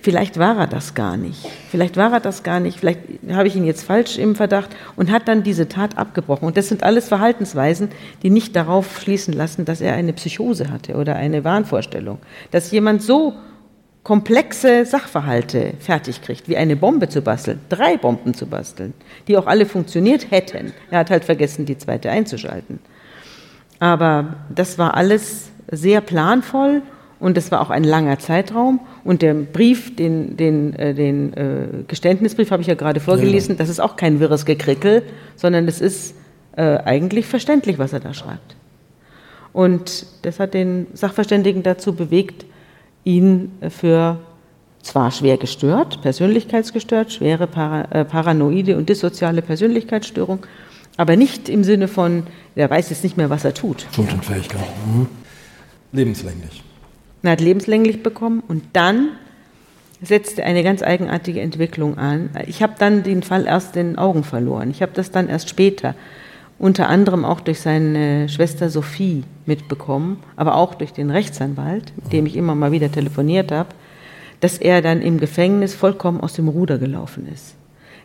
S2: vielleicht war er das gar nicht. Vielleicht war er das gar nicht. Vielleicht habe ich ihn jetzt falsch im Verdacht und hat dann diese Tat abgebrochen. Und das sind alles Verhaltensweisen, die nicht darauf schließen lassen, dass er eine Psychose hatte oder eine Wahnvorstellung. Dass jemand so komplexe Sachverhalte fertig kriegt, wie eine Bombe zu basteln, drei Bomben zu basteln, die auch alle funktioniert hätten. Er hat halt vergessen, die zweite einzuschalten. Aber das war alles sehr planvoll und es war auch ein langer Zeitraum. Und der Brief, den, den, äh, den äh, Geständnisbrief habe ich ja gerade vorgelesen, ja. das ist auch kein wirres Gekrickel, sondern es ist äh, eigentlich verständlich, was er da schreibt. Und das hat den Sachverständigen dazu bewegt, ihn für zwar schwer gestört, persönlichkeitsgestört, schwere Para, äh, paranoide und dissoziale Persönlichkeitsstörung, aber nicht im Sinne von, er weiß jetzt nicht mehr, was er tut.
S1: Schuldunfähigkeit. Mhm. Lebenslänglich.
S2: Er hat lebenslänglich bekommen und dann setzte eine ganz eigenartige Entwicklung an. Ich habe dann den Fall erst in den Augen verloren. Ich habe das dann erst später unter anderem auch durch seine Schwester Sophie mitbekommen, aber auch durch den Rechtsanwalt, mit dem ich immer mal wieder telefoniert habe, dass er dann im Gefängnis vollkommen aus dem Ruder gelaufen ist.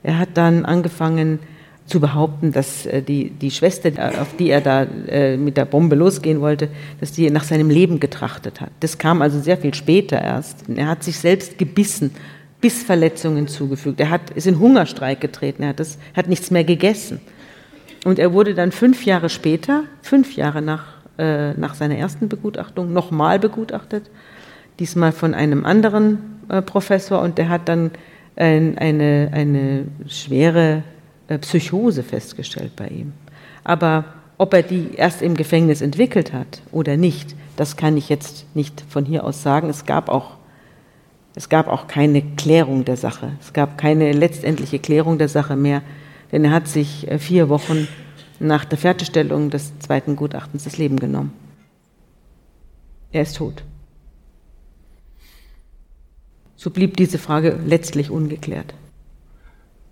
S2: Er hat dann angefangen zu behaupten, dass äh, die, die Schwester, auf die er da äh, mit der Bombe losgehen wollte, dass die nach seinem Leben getrachtet hat. Das kam also sehr viel später erst. Er hat sich selbst gebissen, Bissverletzungen zugefügt. Er hat, ist in Hungerstreik getreten, er hat, das, hat nichts mehr gegessen. Und er wurde dann fünf Jahre später, fünf Jahre nach, äh, nach seiner ersten Begutachtung, nochmal begutachtet, diesmal von einem anderen äh, Professor und der hat dann ein, eine, eine schwere äh, Psychose festgestellt bei ihm. Aber Ob er die erst im Gefängnis entwickelt hat oder nicht, das kann ich jetzt nicht von hier aus sagen. Es gab auch, es gab auch keine Klärung der Sache. Es gab keine letztendliche Klärung der Sache mehr, denn er hat sich äh, vier Wochen nach der Fertigstellung des zweiten Gutachtens das Leben genommen. Er ist tot. So blieb diese Frage letztlich ungeklärt.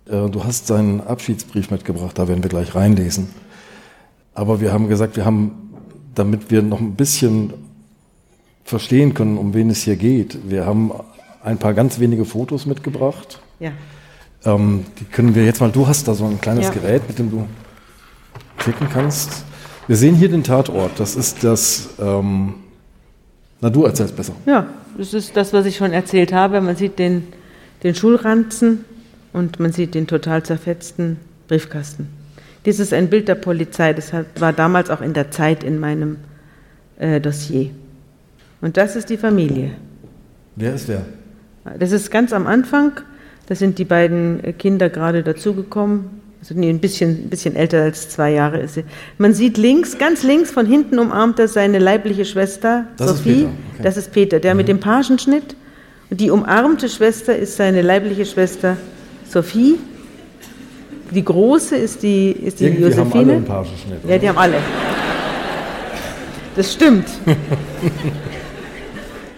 S1: Äh, du hast seinen Abschiedsbrief mitgebracht, da werden wir gleich reinlesen. Aber wir haben gesagt, wir haben, damit wir noch ein bisschen verstehen können, um wen es hier geht, wir haben ein paar ganz wenige Fotos mitgebracht.
S2: Ja.
S1: Ähm, die können wir jetzt mal, du hast da so ein kleines ja. Gerät, mit dem du klicken kannst. Wir sehen hier den Tatort. Das ist das, ähm, na du erzählst besser.
S2: Ja, das ist das, was ich schon erzählt habe. Man sieht den, den Schulranzen und man sieht den total zerfetzten Briefkasten. Dies ist ein Bild der Polizei, das war damals auch in der Zeit in meinem äh, Dossier. Und das ist die Familie.
S1: Wer ist wer?
S2: Das ist ganz am Anfang. Da sind die beiden Kinder gerade dazugekommen. Also ein bisschen, ein bisschen älter als zwei Jahre ist sie. Man sieht links, ganz links von hinten umarmt er seine leibliche Schwester das Sophie. Ist okay. Das ist Peter, der mhm. mit dem Pagenschnitt. Und die umarmte Schwester ist seine leibliche Schwester Sophie. Die große ist die, ist die
S1: Irgendwie
S2: Josephine.
S1: Haben alle einen Pagenschnitt,
S2: ja, die haben alle. Das stimmt.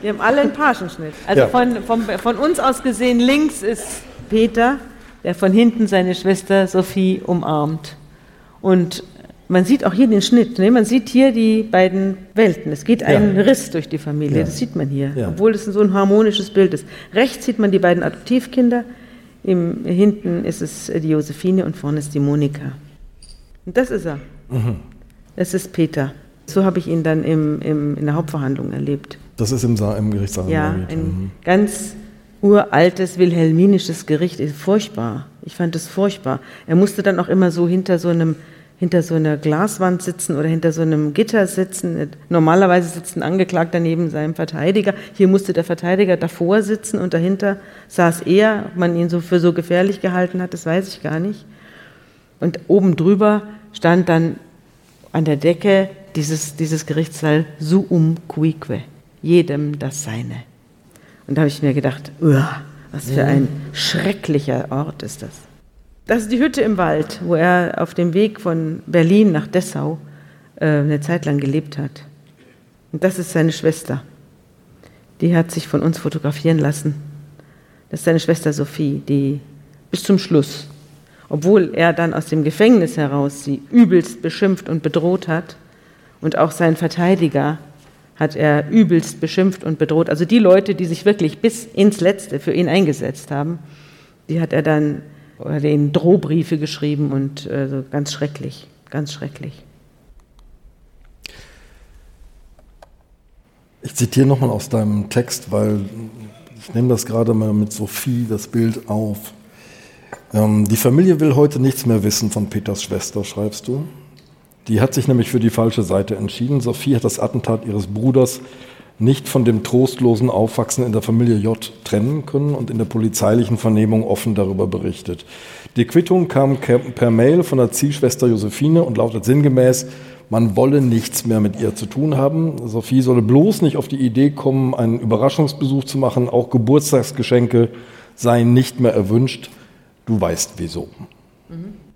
S2: Die haben alle einen Pagenschnitt. Also ja. von, von, von uns aus gesehen, links ist Peter, der von hinten seine Schwester Sophie umarmt. Und man sieht auch hier den Schnitt. Ne? Man sieht hier die beiden Welten. Es geht ein ja. Riss durch die Familie, ja. das sieht man hier, ja. obwohl es so ein harmonisches Bild ist. Rechts sieht man die beiden Adoptivkinder, im, hinten ist es die Josephine und vorne ist die Monika. Und das ist er. Mhm. Das ist Peter. So habe ich ihn dann im, im, in der Hauptverhandlung erlebt.
S1: Das ist im, Sa im Gerichtssaal.
S2: Ja, ein mhm. ganz uraltes wilhelminisches Gericht. Ist furchtbar. Ich fand es furchtbar. Er musste dann auch immer so hinter so einem hinter so einer Glaswand sitzen oder hinter so einem Gitter sitzen. Normalerweise sitzt ein Angeklagter neben seinem Verteidiger. Hier musste der Verteidiger davor sitzen und dahinter saß er. Ob man ihn so für so gefährlich gehalten hat, das weiß ich gar nicht. Und oben drüber stand dann an der Decke dieses, dieses Gerichtssaal suum cuique, jedem das Seine. Und da habe ich mir gedacht, was für ein schrecklicher Ort ist das. Das ist die Hütte im Wald, wo er auf dem Weg von Berlin nach Dessau äh, eine Zeit lang gelebt hat. Und das ist seine Schwester. Die hat sich von uns fotografieren lassen. Das ist seine Schwester Sophie, die bis zum Schluss, obwohl er dann aus dem Gefängnis heraus sie übelst beschimpft und bedroht hat, und auch sein Verteidiger hat er übelst beschimpft und bedroht. Also die Leute, die sich wirklich bis ins Letzte für ihn eingesetzt haben, die hat er dann oder Drohbriefe geschrieben und äh, ganz schrecklich, ganz schrecklich.
S1: Ich zitiere nochmal aus deinem Text, weil ich nehme das gerade mal mit Sophie, das Bild auf. Ähm, die Familie will heute nichts mehr wissen von Peters Schwester, schreibst du. Die hat sich nämlich für die falsche Seite entschieden. Sophie hat das Attentat ihres Bruders nicht von dem trostlosen Aufwachsen in der Familie J trennen können und in der polizeilichen Vernehmung offen darüber berichtet. Die Quittung kam per Mail von der Zielschwester Josephine und lautet sinngemäß, man wolle nichts mehr mit ihr zu tun haben. Sophie solle bloß nicht auf die Idee kommen, einen Überraschungsbesuch zu machen. Auch Geburtstagsgeschenke seien nicht mehr erwünscht. Du weißt wieso. Mhm.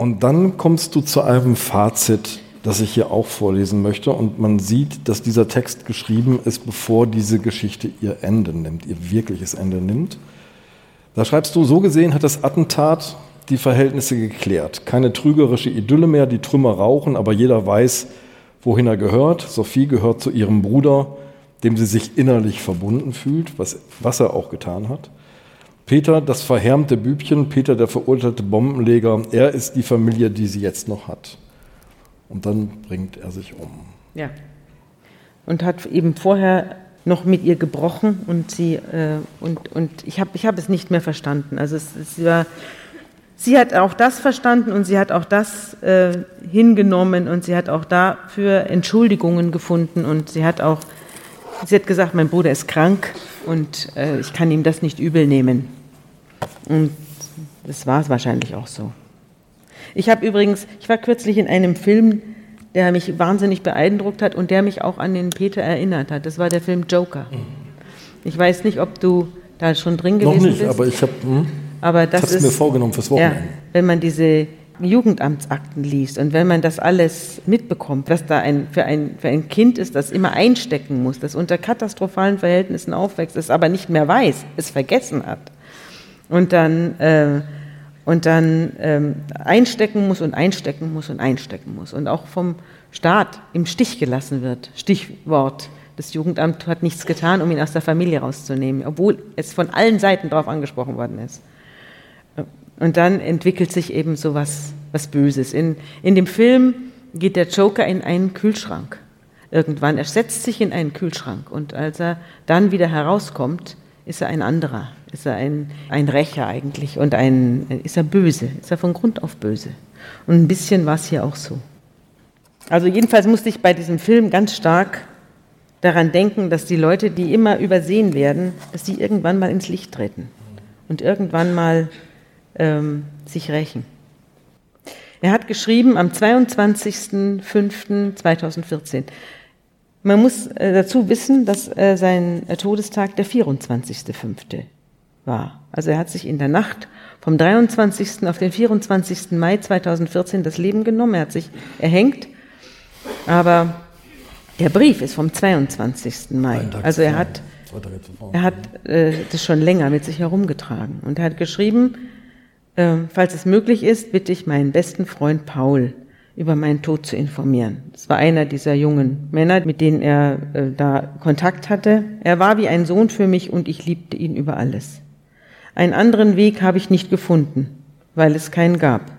S1: Und dann kommst du zu einem Fazit, das ich hier auch vorlesen möchte. Und man sieht, dass dieser Text geschrieben ist, bevor diese Geschichte ihr Ende nimmt, ihr wirkliches Ende nimmt. Da schreibst du, so gesehen hat das Attentat die Verhältnisse geklärt. Keine trügerische Idylle mehr, die Trümmer rauchen, aber jeder weiß, wohin er gehört. Sophie gehört zu ihrem Bruder, dem sie sich innerlich verbunden fühlt, was, was er auch getan hat. Peter, das verhärmte Bübchen, Peter, der verurteilte Bombenleger, er ist die Familie, die sie jetzt noch hat. Und dann bringt er sich um.
S2: Ja. Und hat eben vorher noch mit ihr gebrochen und sie äh, und, und ich habe ich hab es nicht mehr verstanden. Also es, es war, sie hat auch das verstanden und sie hat auch das äh, hingenommen und sie hat auch dafür Entschuldigungen gefunden und sie hat auch sie hat gesagt, mein Bruder ist krank und äh, ich kann ihm das nicht übel nehmen. Und das war es wahrscheinlich auch so. Ich habe übrigens, ich war kürzlich in einem Film, der mich wahnsinnig beeindruckt hat und der mich auch an den Peter erinnert hat. Das war der Film Joker. Ich weiß nicht, ob du da schon drin gewesen bist.
S1: Noch nicht,
S2: bist.
S1: aber ich habe hm,
S2: aber das ist
S1: mir vorgenommen fürs Wochenende. Ja,
S2: wenn man diese Jugendamtsakten liest und wenn man das alles mitbekommt, was da ein, für, ein, für ein Kind ist, das immer einstecken muss, das unter katastrophalen Verhältnissen aufwächst, es aber nicht mehr weiß, es vergessen hat und dann, äh, und dann ähm, einstecken muss und einstecken muss und einstecken muss und auch vom Staat im Stich gelassen wird. Stichwort. Das Jugendamt hat nichts getan, um ihn aus der Familie rauszunehmen, obwohl es von allen Seiten darauf angesprochen worden ist. Und dann entwickelt sich eben so was, was Böses. In, in dem Film geht der Joker in einen Kühlschrank. Irgendwann. Er setzt sich in einen Kühlschrank. Und als er dann wieder herauskommt, ist er ein anderer. Ist er ein, ein Rächer eigentlich. Und ein, ist er böse. Ist er von Grund auf böse. Und ein bisschen war es hier auch so. Also jedenfalls musste ich bei diesem Film ganz stark daran denken, dass die Leute, die immer übersehen werden, dass sie irgendwann mal ins Licht treten und irgendwann mal ähm, sich rächen. Er hat geschrieben am 22.05.2014. Man muss äh, dazu wissen, dass äh, sein Todestag der 24.05. war. Also er hat sich in der Nacht vom 23. auf den 24. Mai 2014 das Leben genommen. Er hat sich erhängt. Aber der Brief ist vom 22. Mai. Also er hat, er hat äh, das schon länger mit sich herumgetragen. Und er hat geschrieben, ähm, falls es möglich ist, bitte ich meinen besten Freund Paul über meinen Tod zu informieren. Das war einer dieser jungen Männer, mit denen er äh, da Kontakt hatte. Er war wie ein Sohn für mich und ich liebte ihn über alles. Einen anderen Weg habe ich nicht gefunden, weil es keinen gab.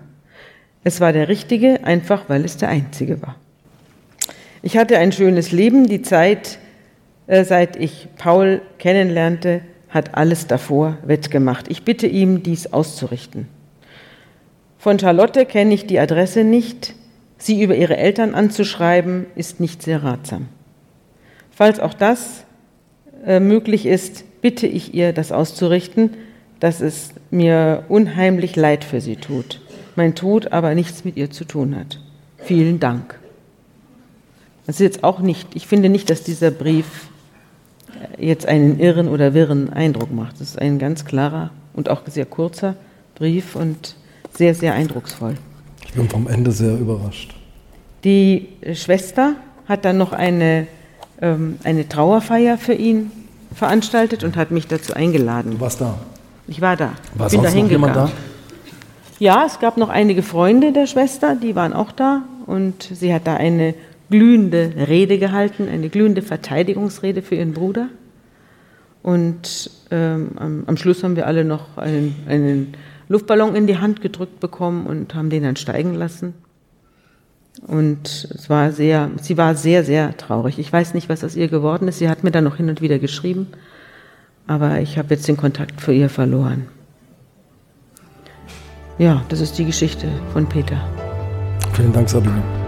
S2: Es war der richtige, einfach weil es der einzige war. Ich hatte ein schönes Leben. Die Zeit, äh, seit ich Paul kennenlernte, hat alles davor wettgemacht. Ich bitte ihm, dies auszurichten. Von Charlotte kenne ich die Adresse nicht. Sie über ihre Eltern anzuschreiben, ist nicht sehr ratsam. Falls auch das äh, möglich ist, bitte ich ihr, das auszurichten, dass es mir unheimlich leid für sie tut. Mein Tod aber nichts mit ihr zu tun hat. Vielen Dank. Das ist jetzt auch nicht, ich finde nicht, dass dieser Brief jetzt einen irren oder wirren Eindruck macht. Das ist ein ganz klarer und auch sehr kurzer Brief und sehr, sehr eindrucksvoll.
S1: Ich bin vom Ende sehr überrascht.
S2: Die Schwester hat dann noch eine, ähm, eine Trauerfeier für ihn veranstaltet und hat mich dazu eingeladen.
S1: Du warst da?
S2: Ich war da.
S1: War bin sonst da noch jemand da?
S2: Ja, es gab noch einige Freunde der Schwester, die waren auch da und sie hat da eine glühende Rede gehalten, eine glühende Verteidigungsrede für ihren Bruder. Und ähm, am, am, Schluss haben wir alle noch einen, einen Luftballon in die Hand gedrückt bekommen und haben den dann steigen lassen. Und es war sehr, sie war sehr, sehr traurig. Ich weiß nicht, was aus ihr geworden ist. Sie hat mir dann noch hin und wieder geschrieben, aber ich habe jetzt den Kontakt für ihr verloren. Ja, das ist die Geschichte von Peter.
S1: Vielen Dank, Sabine.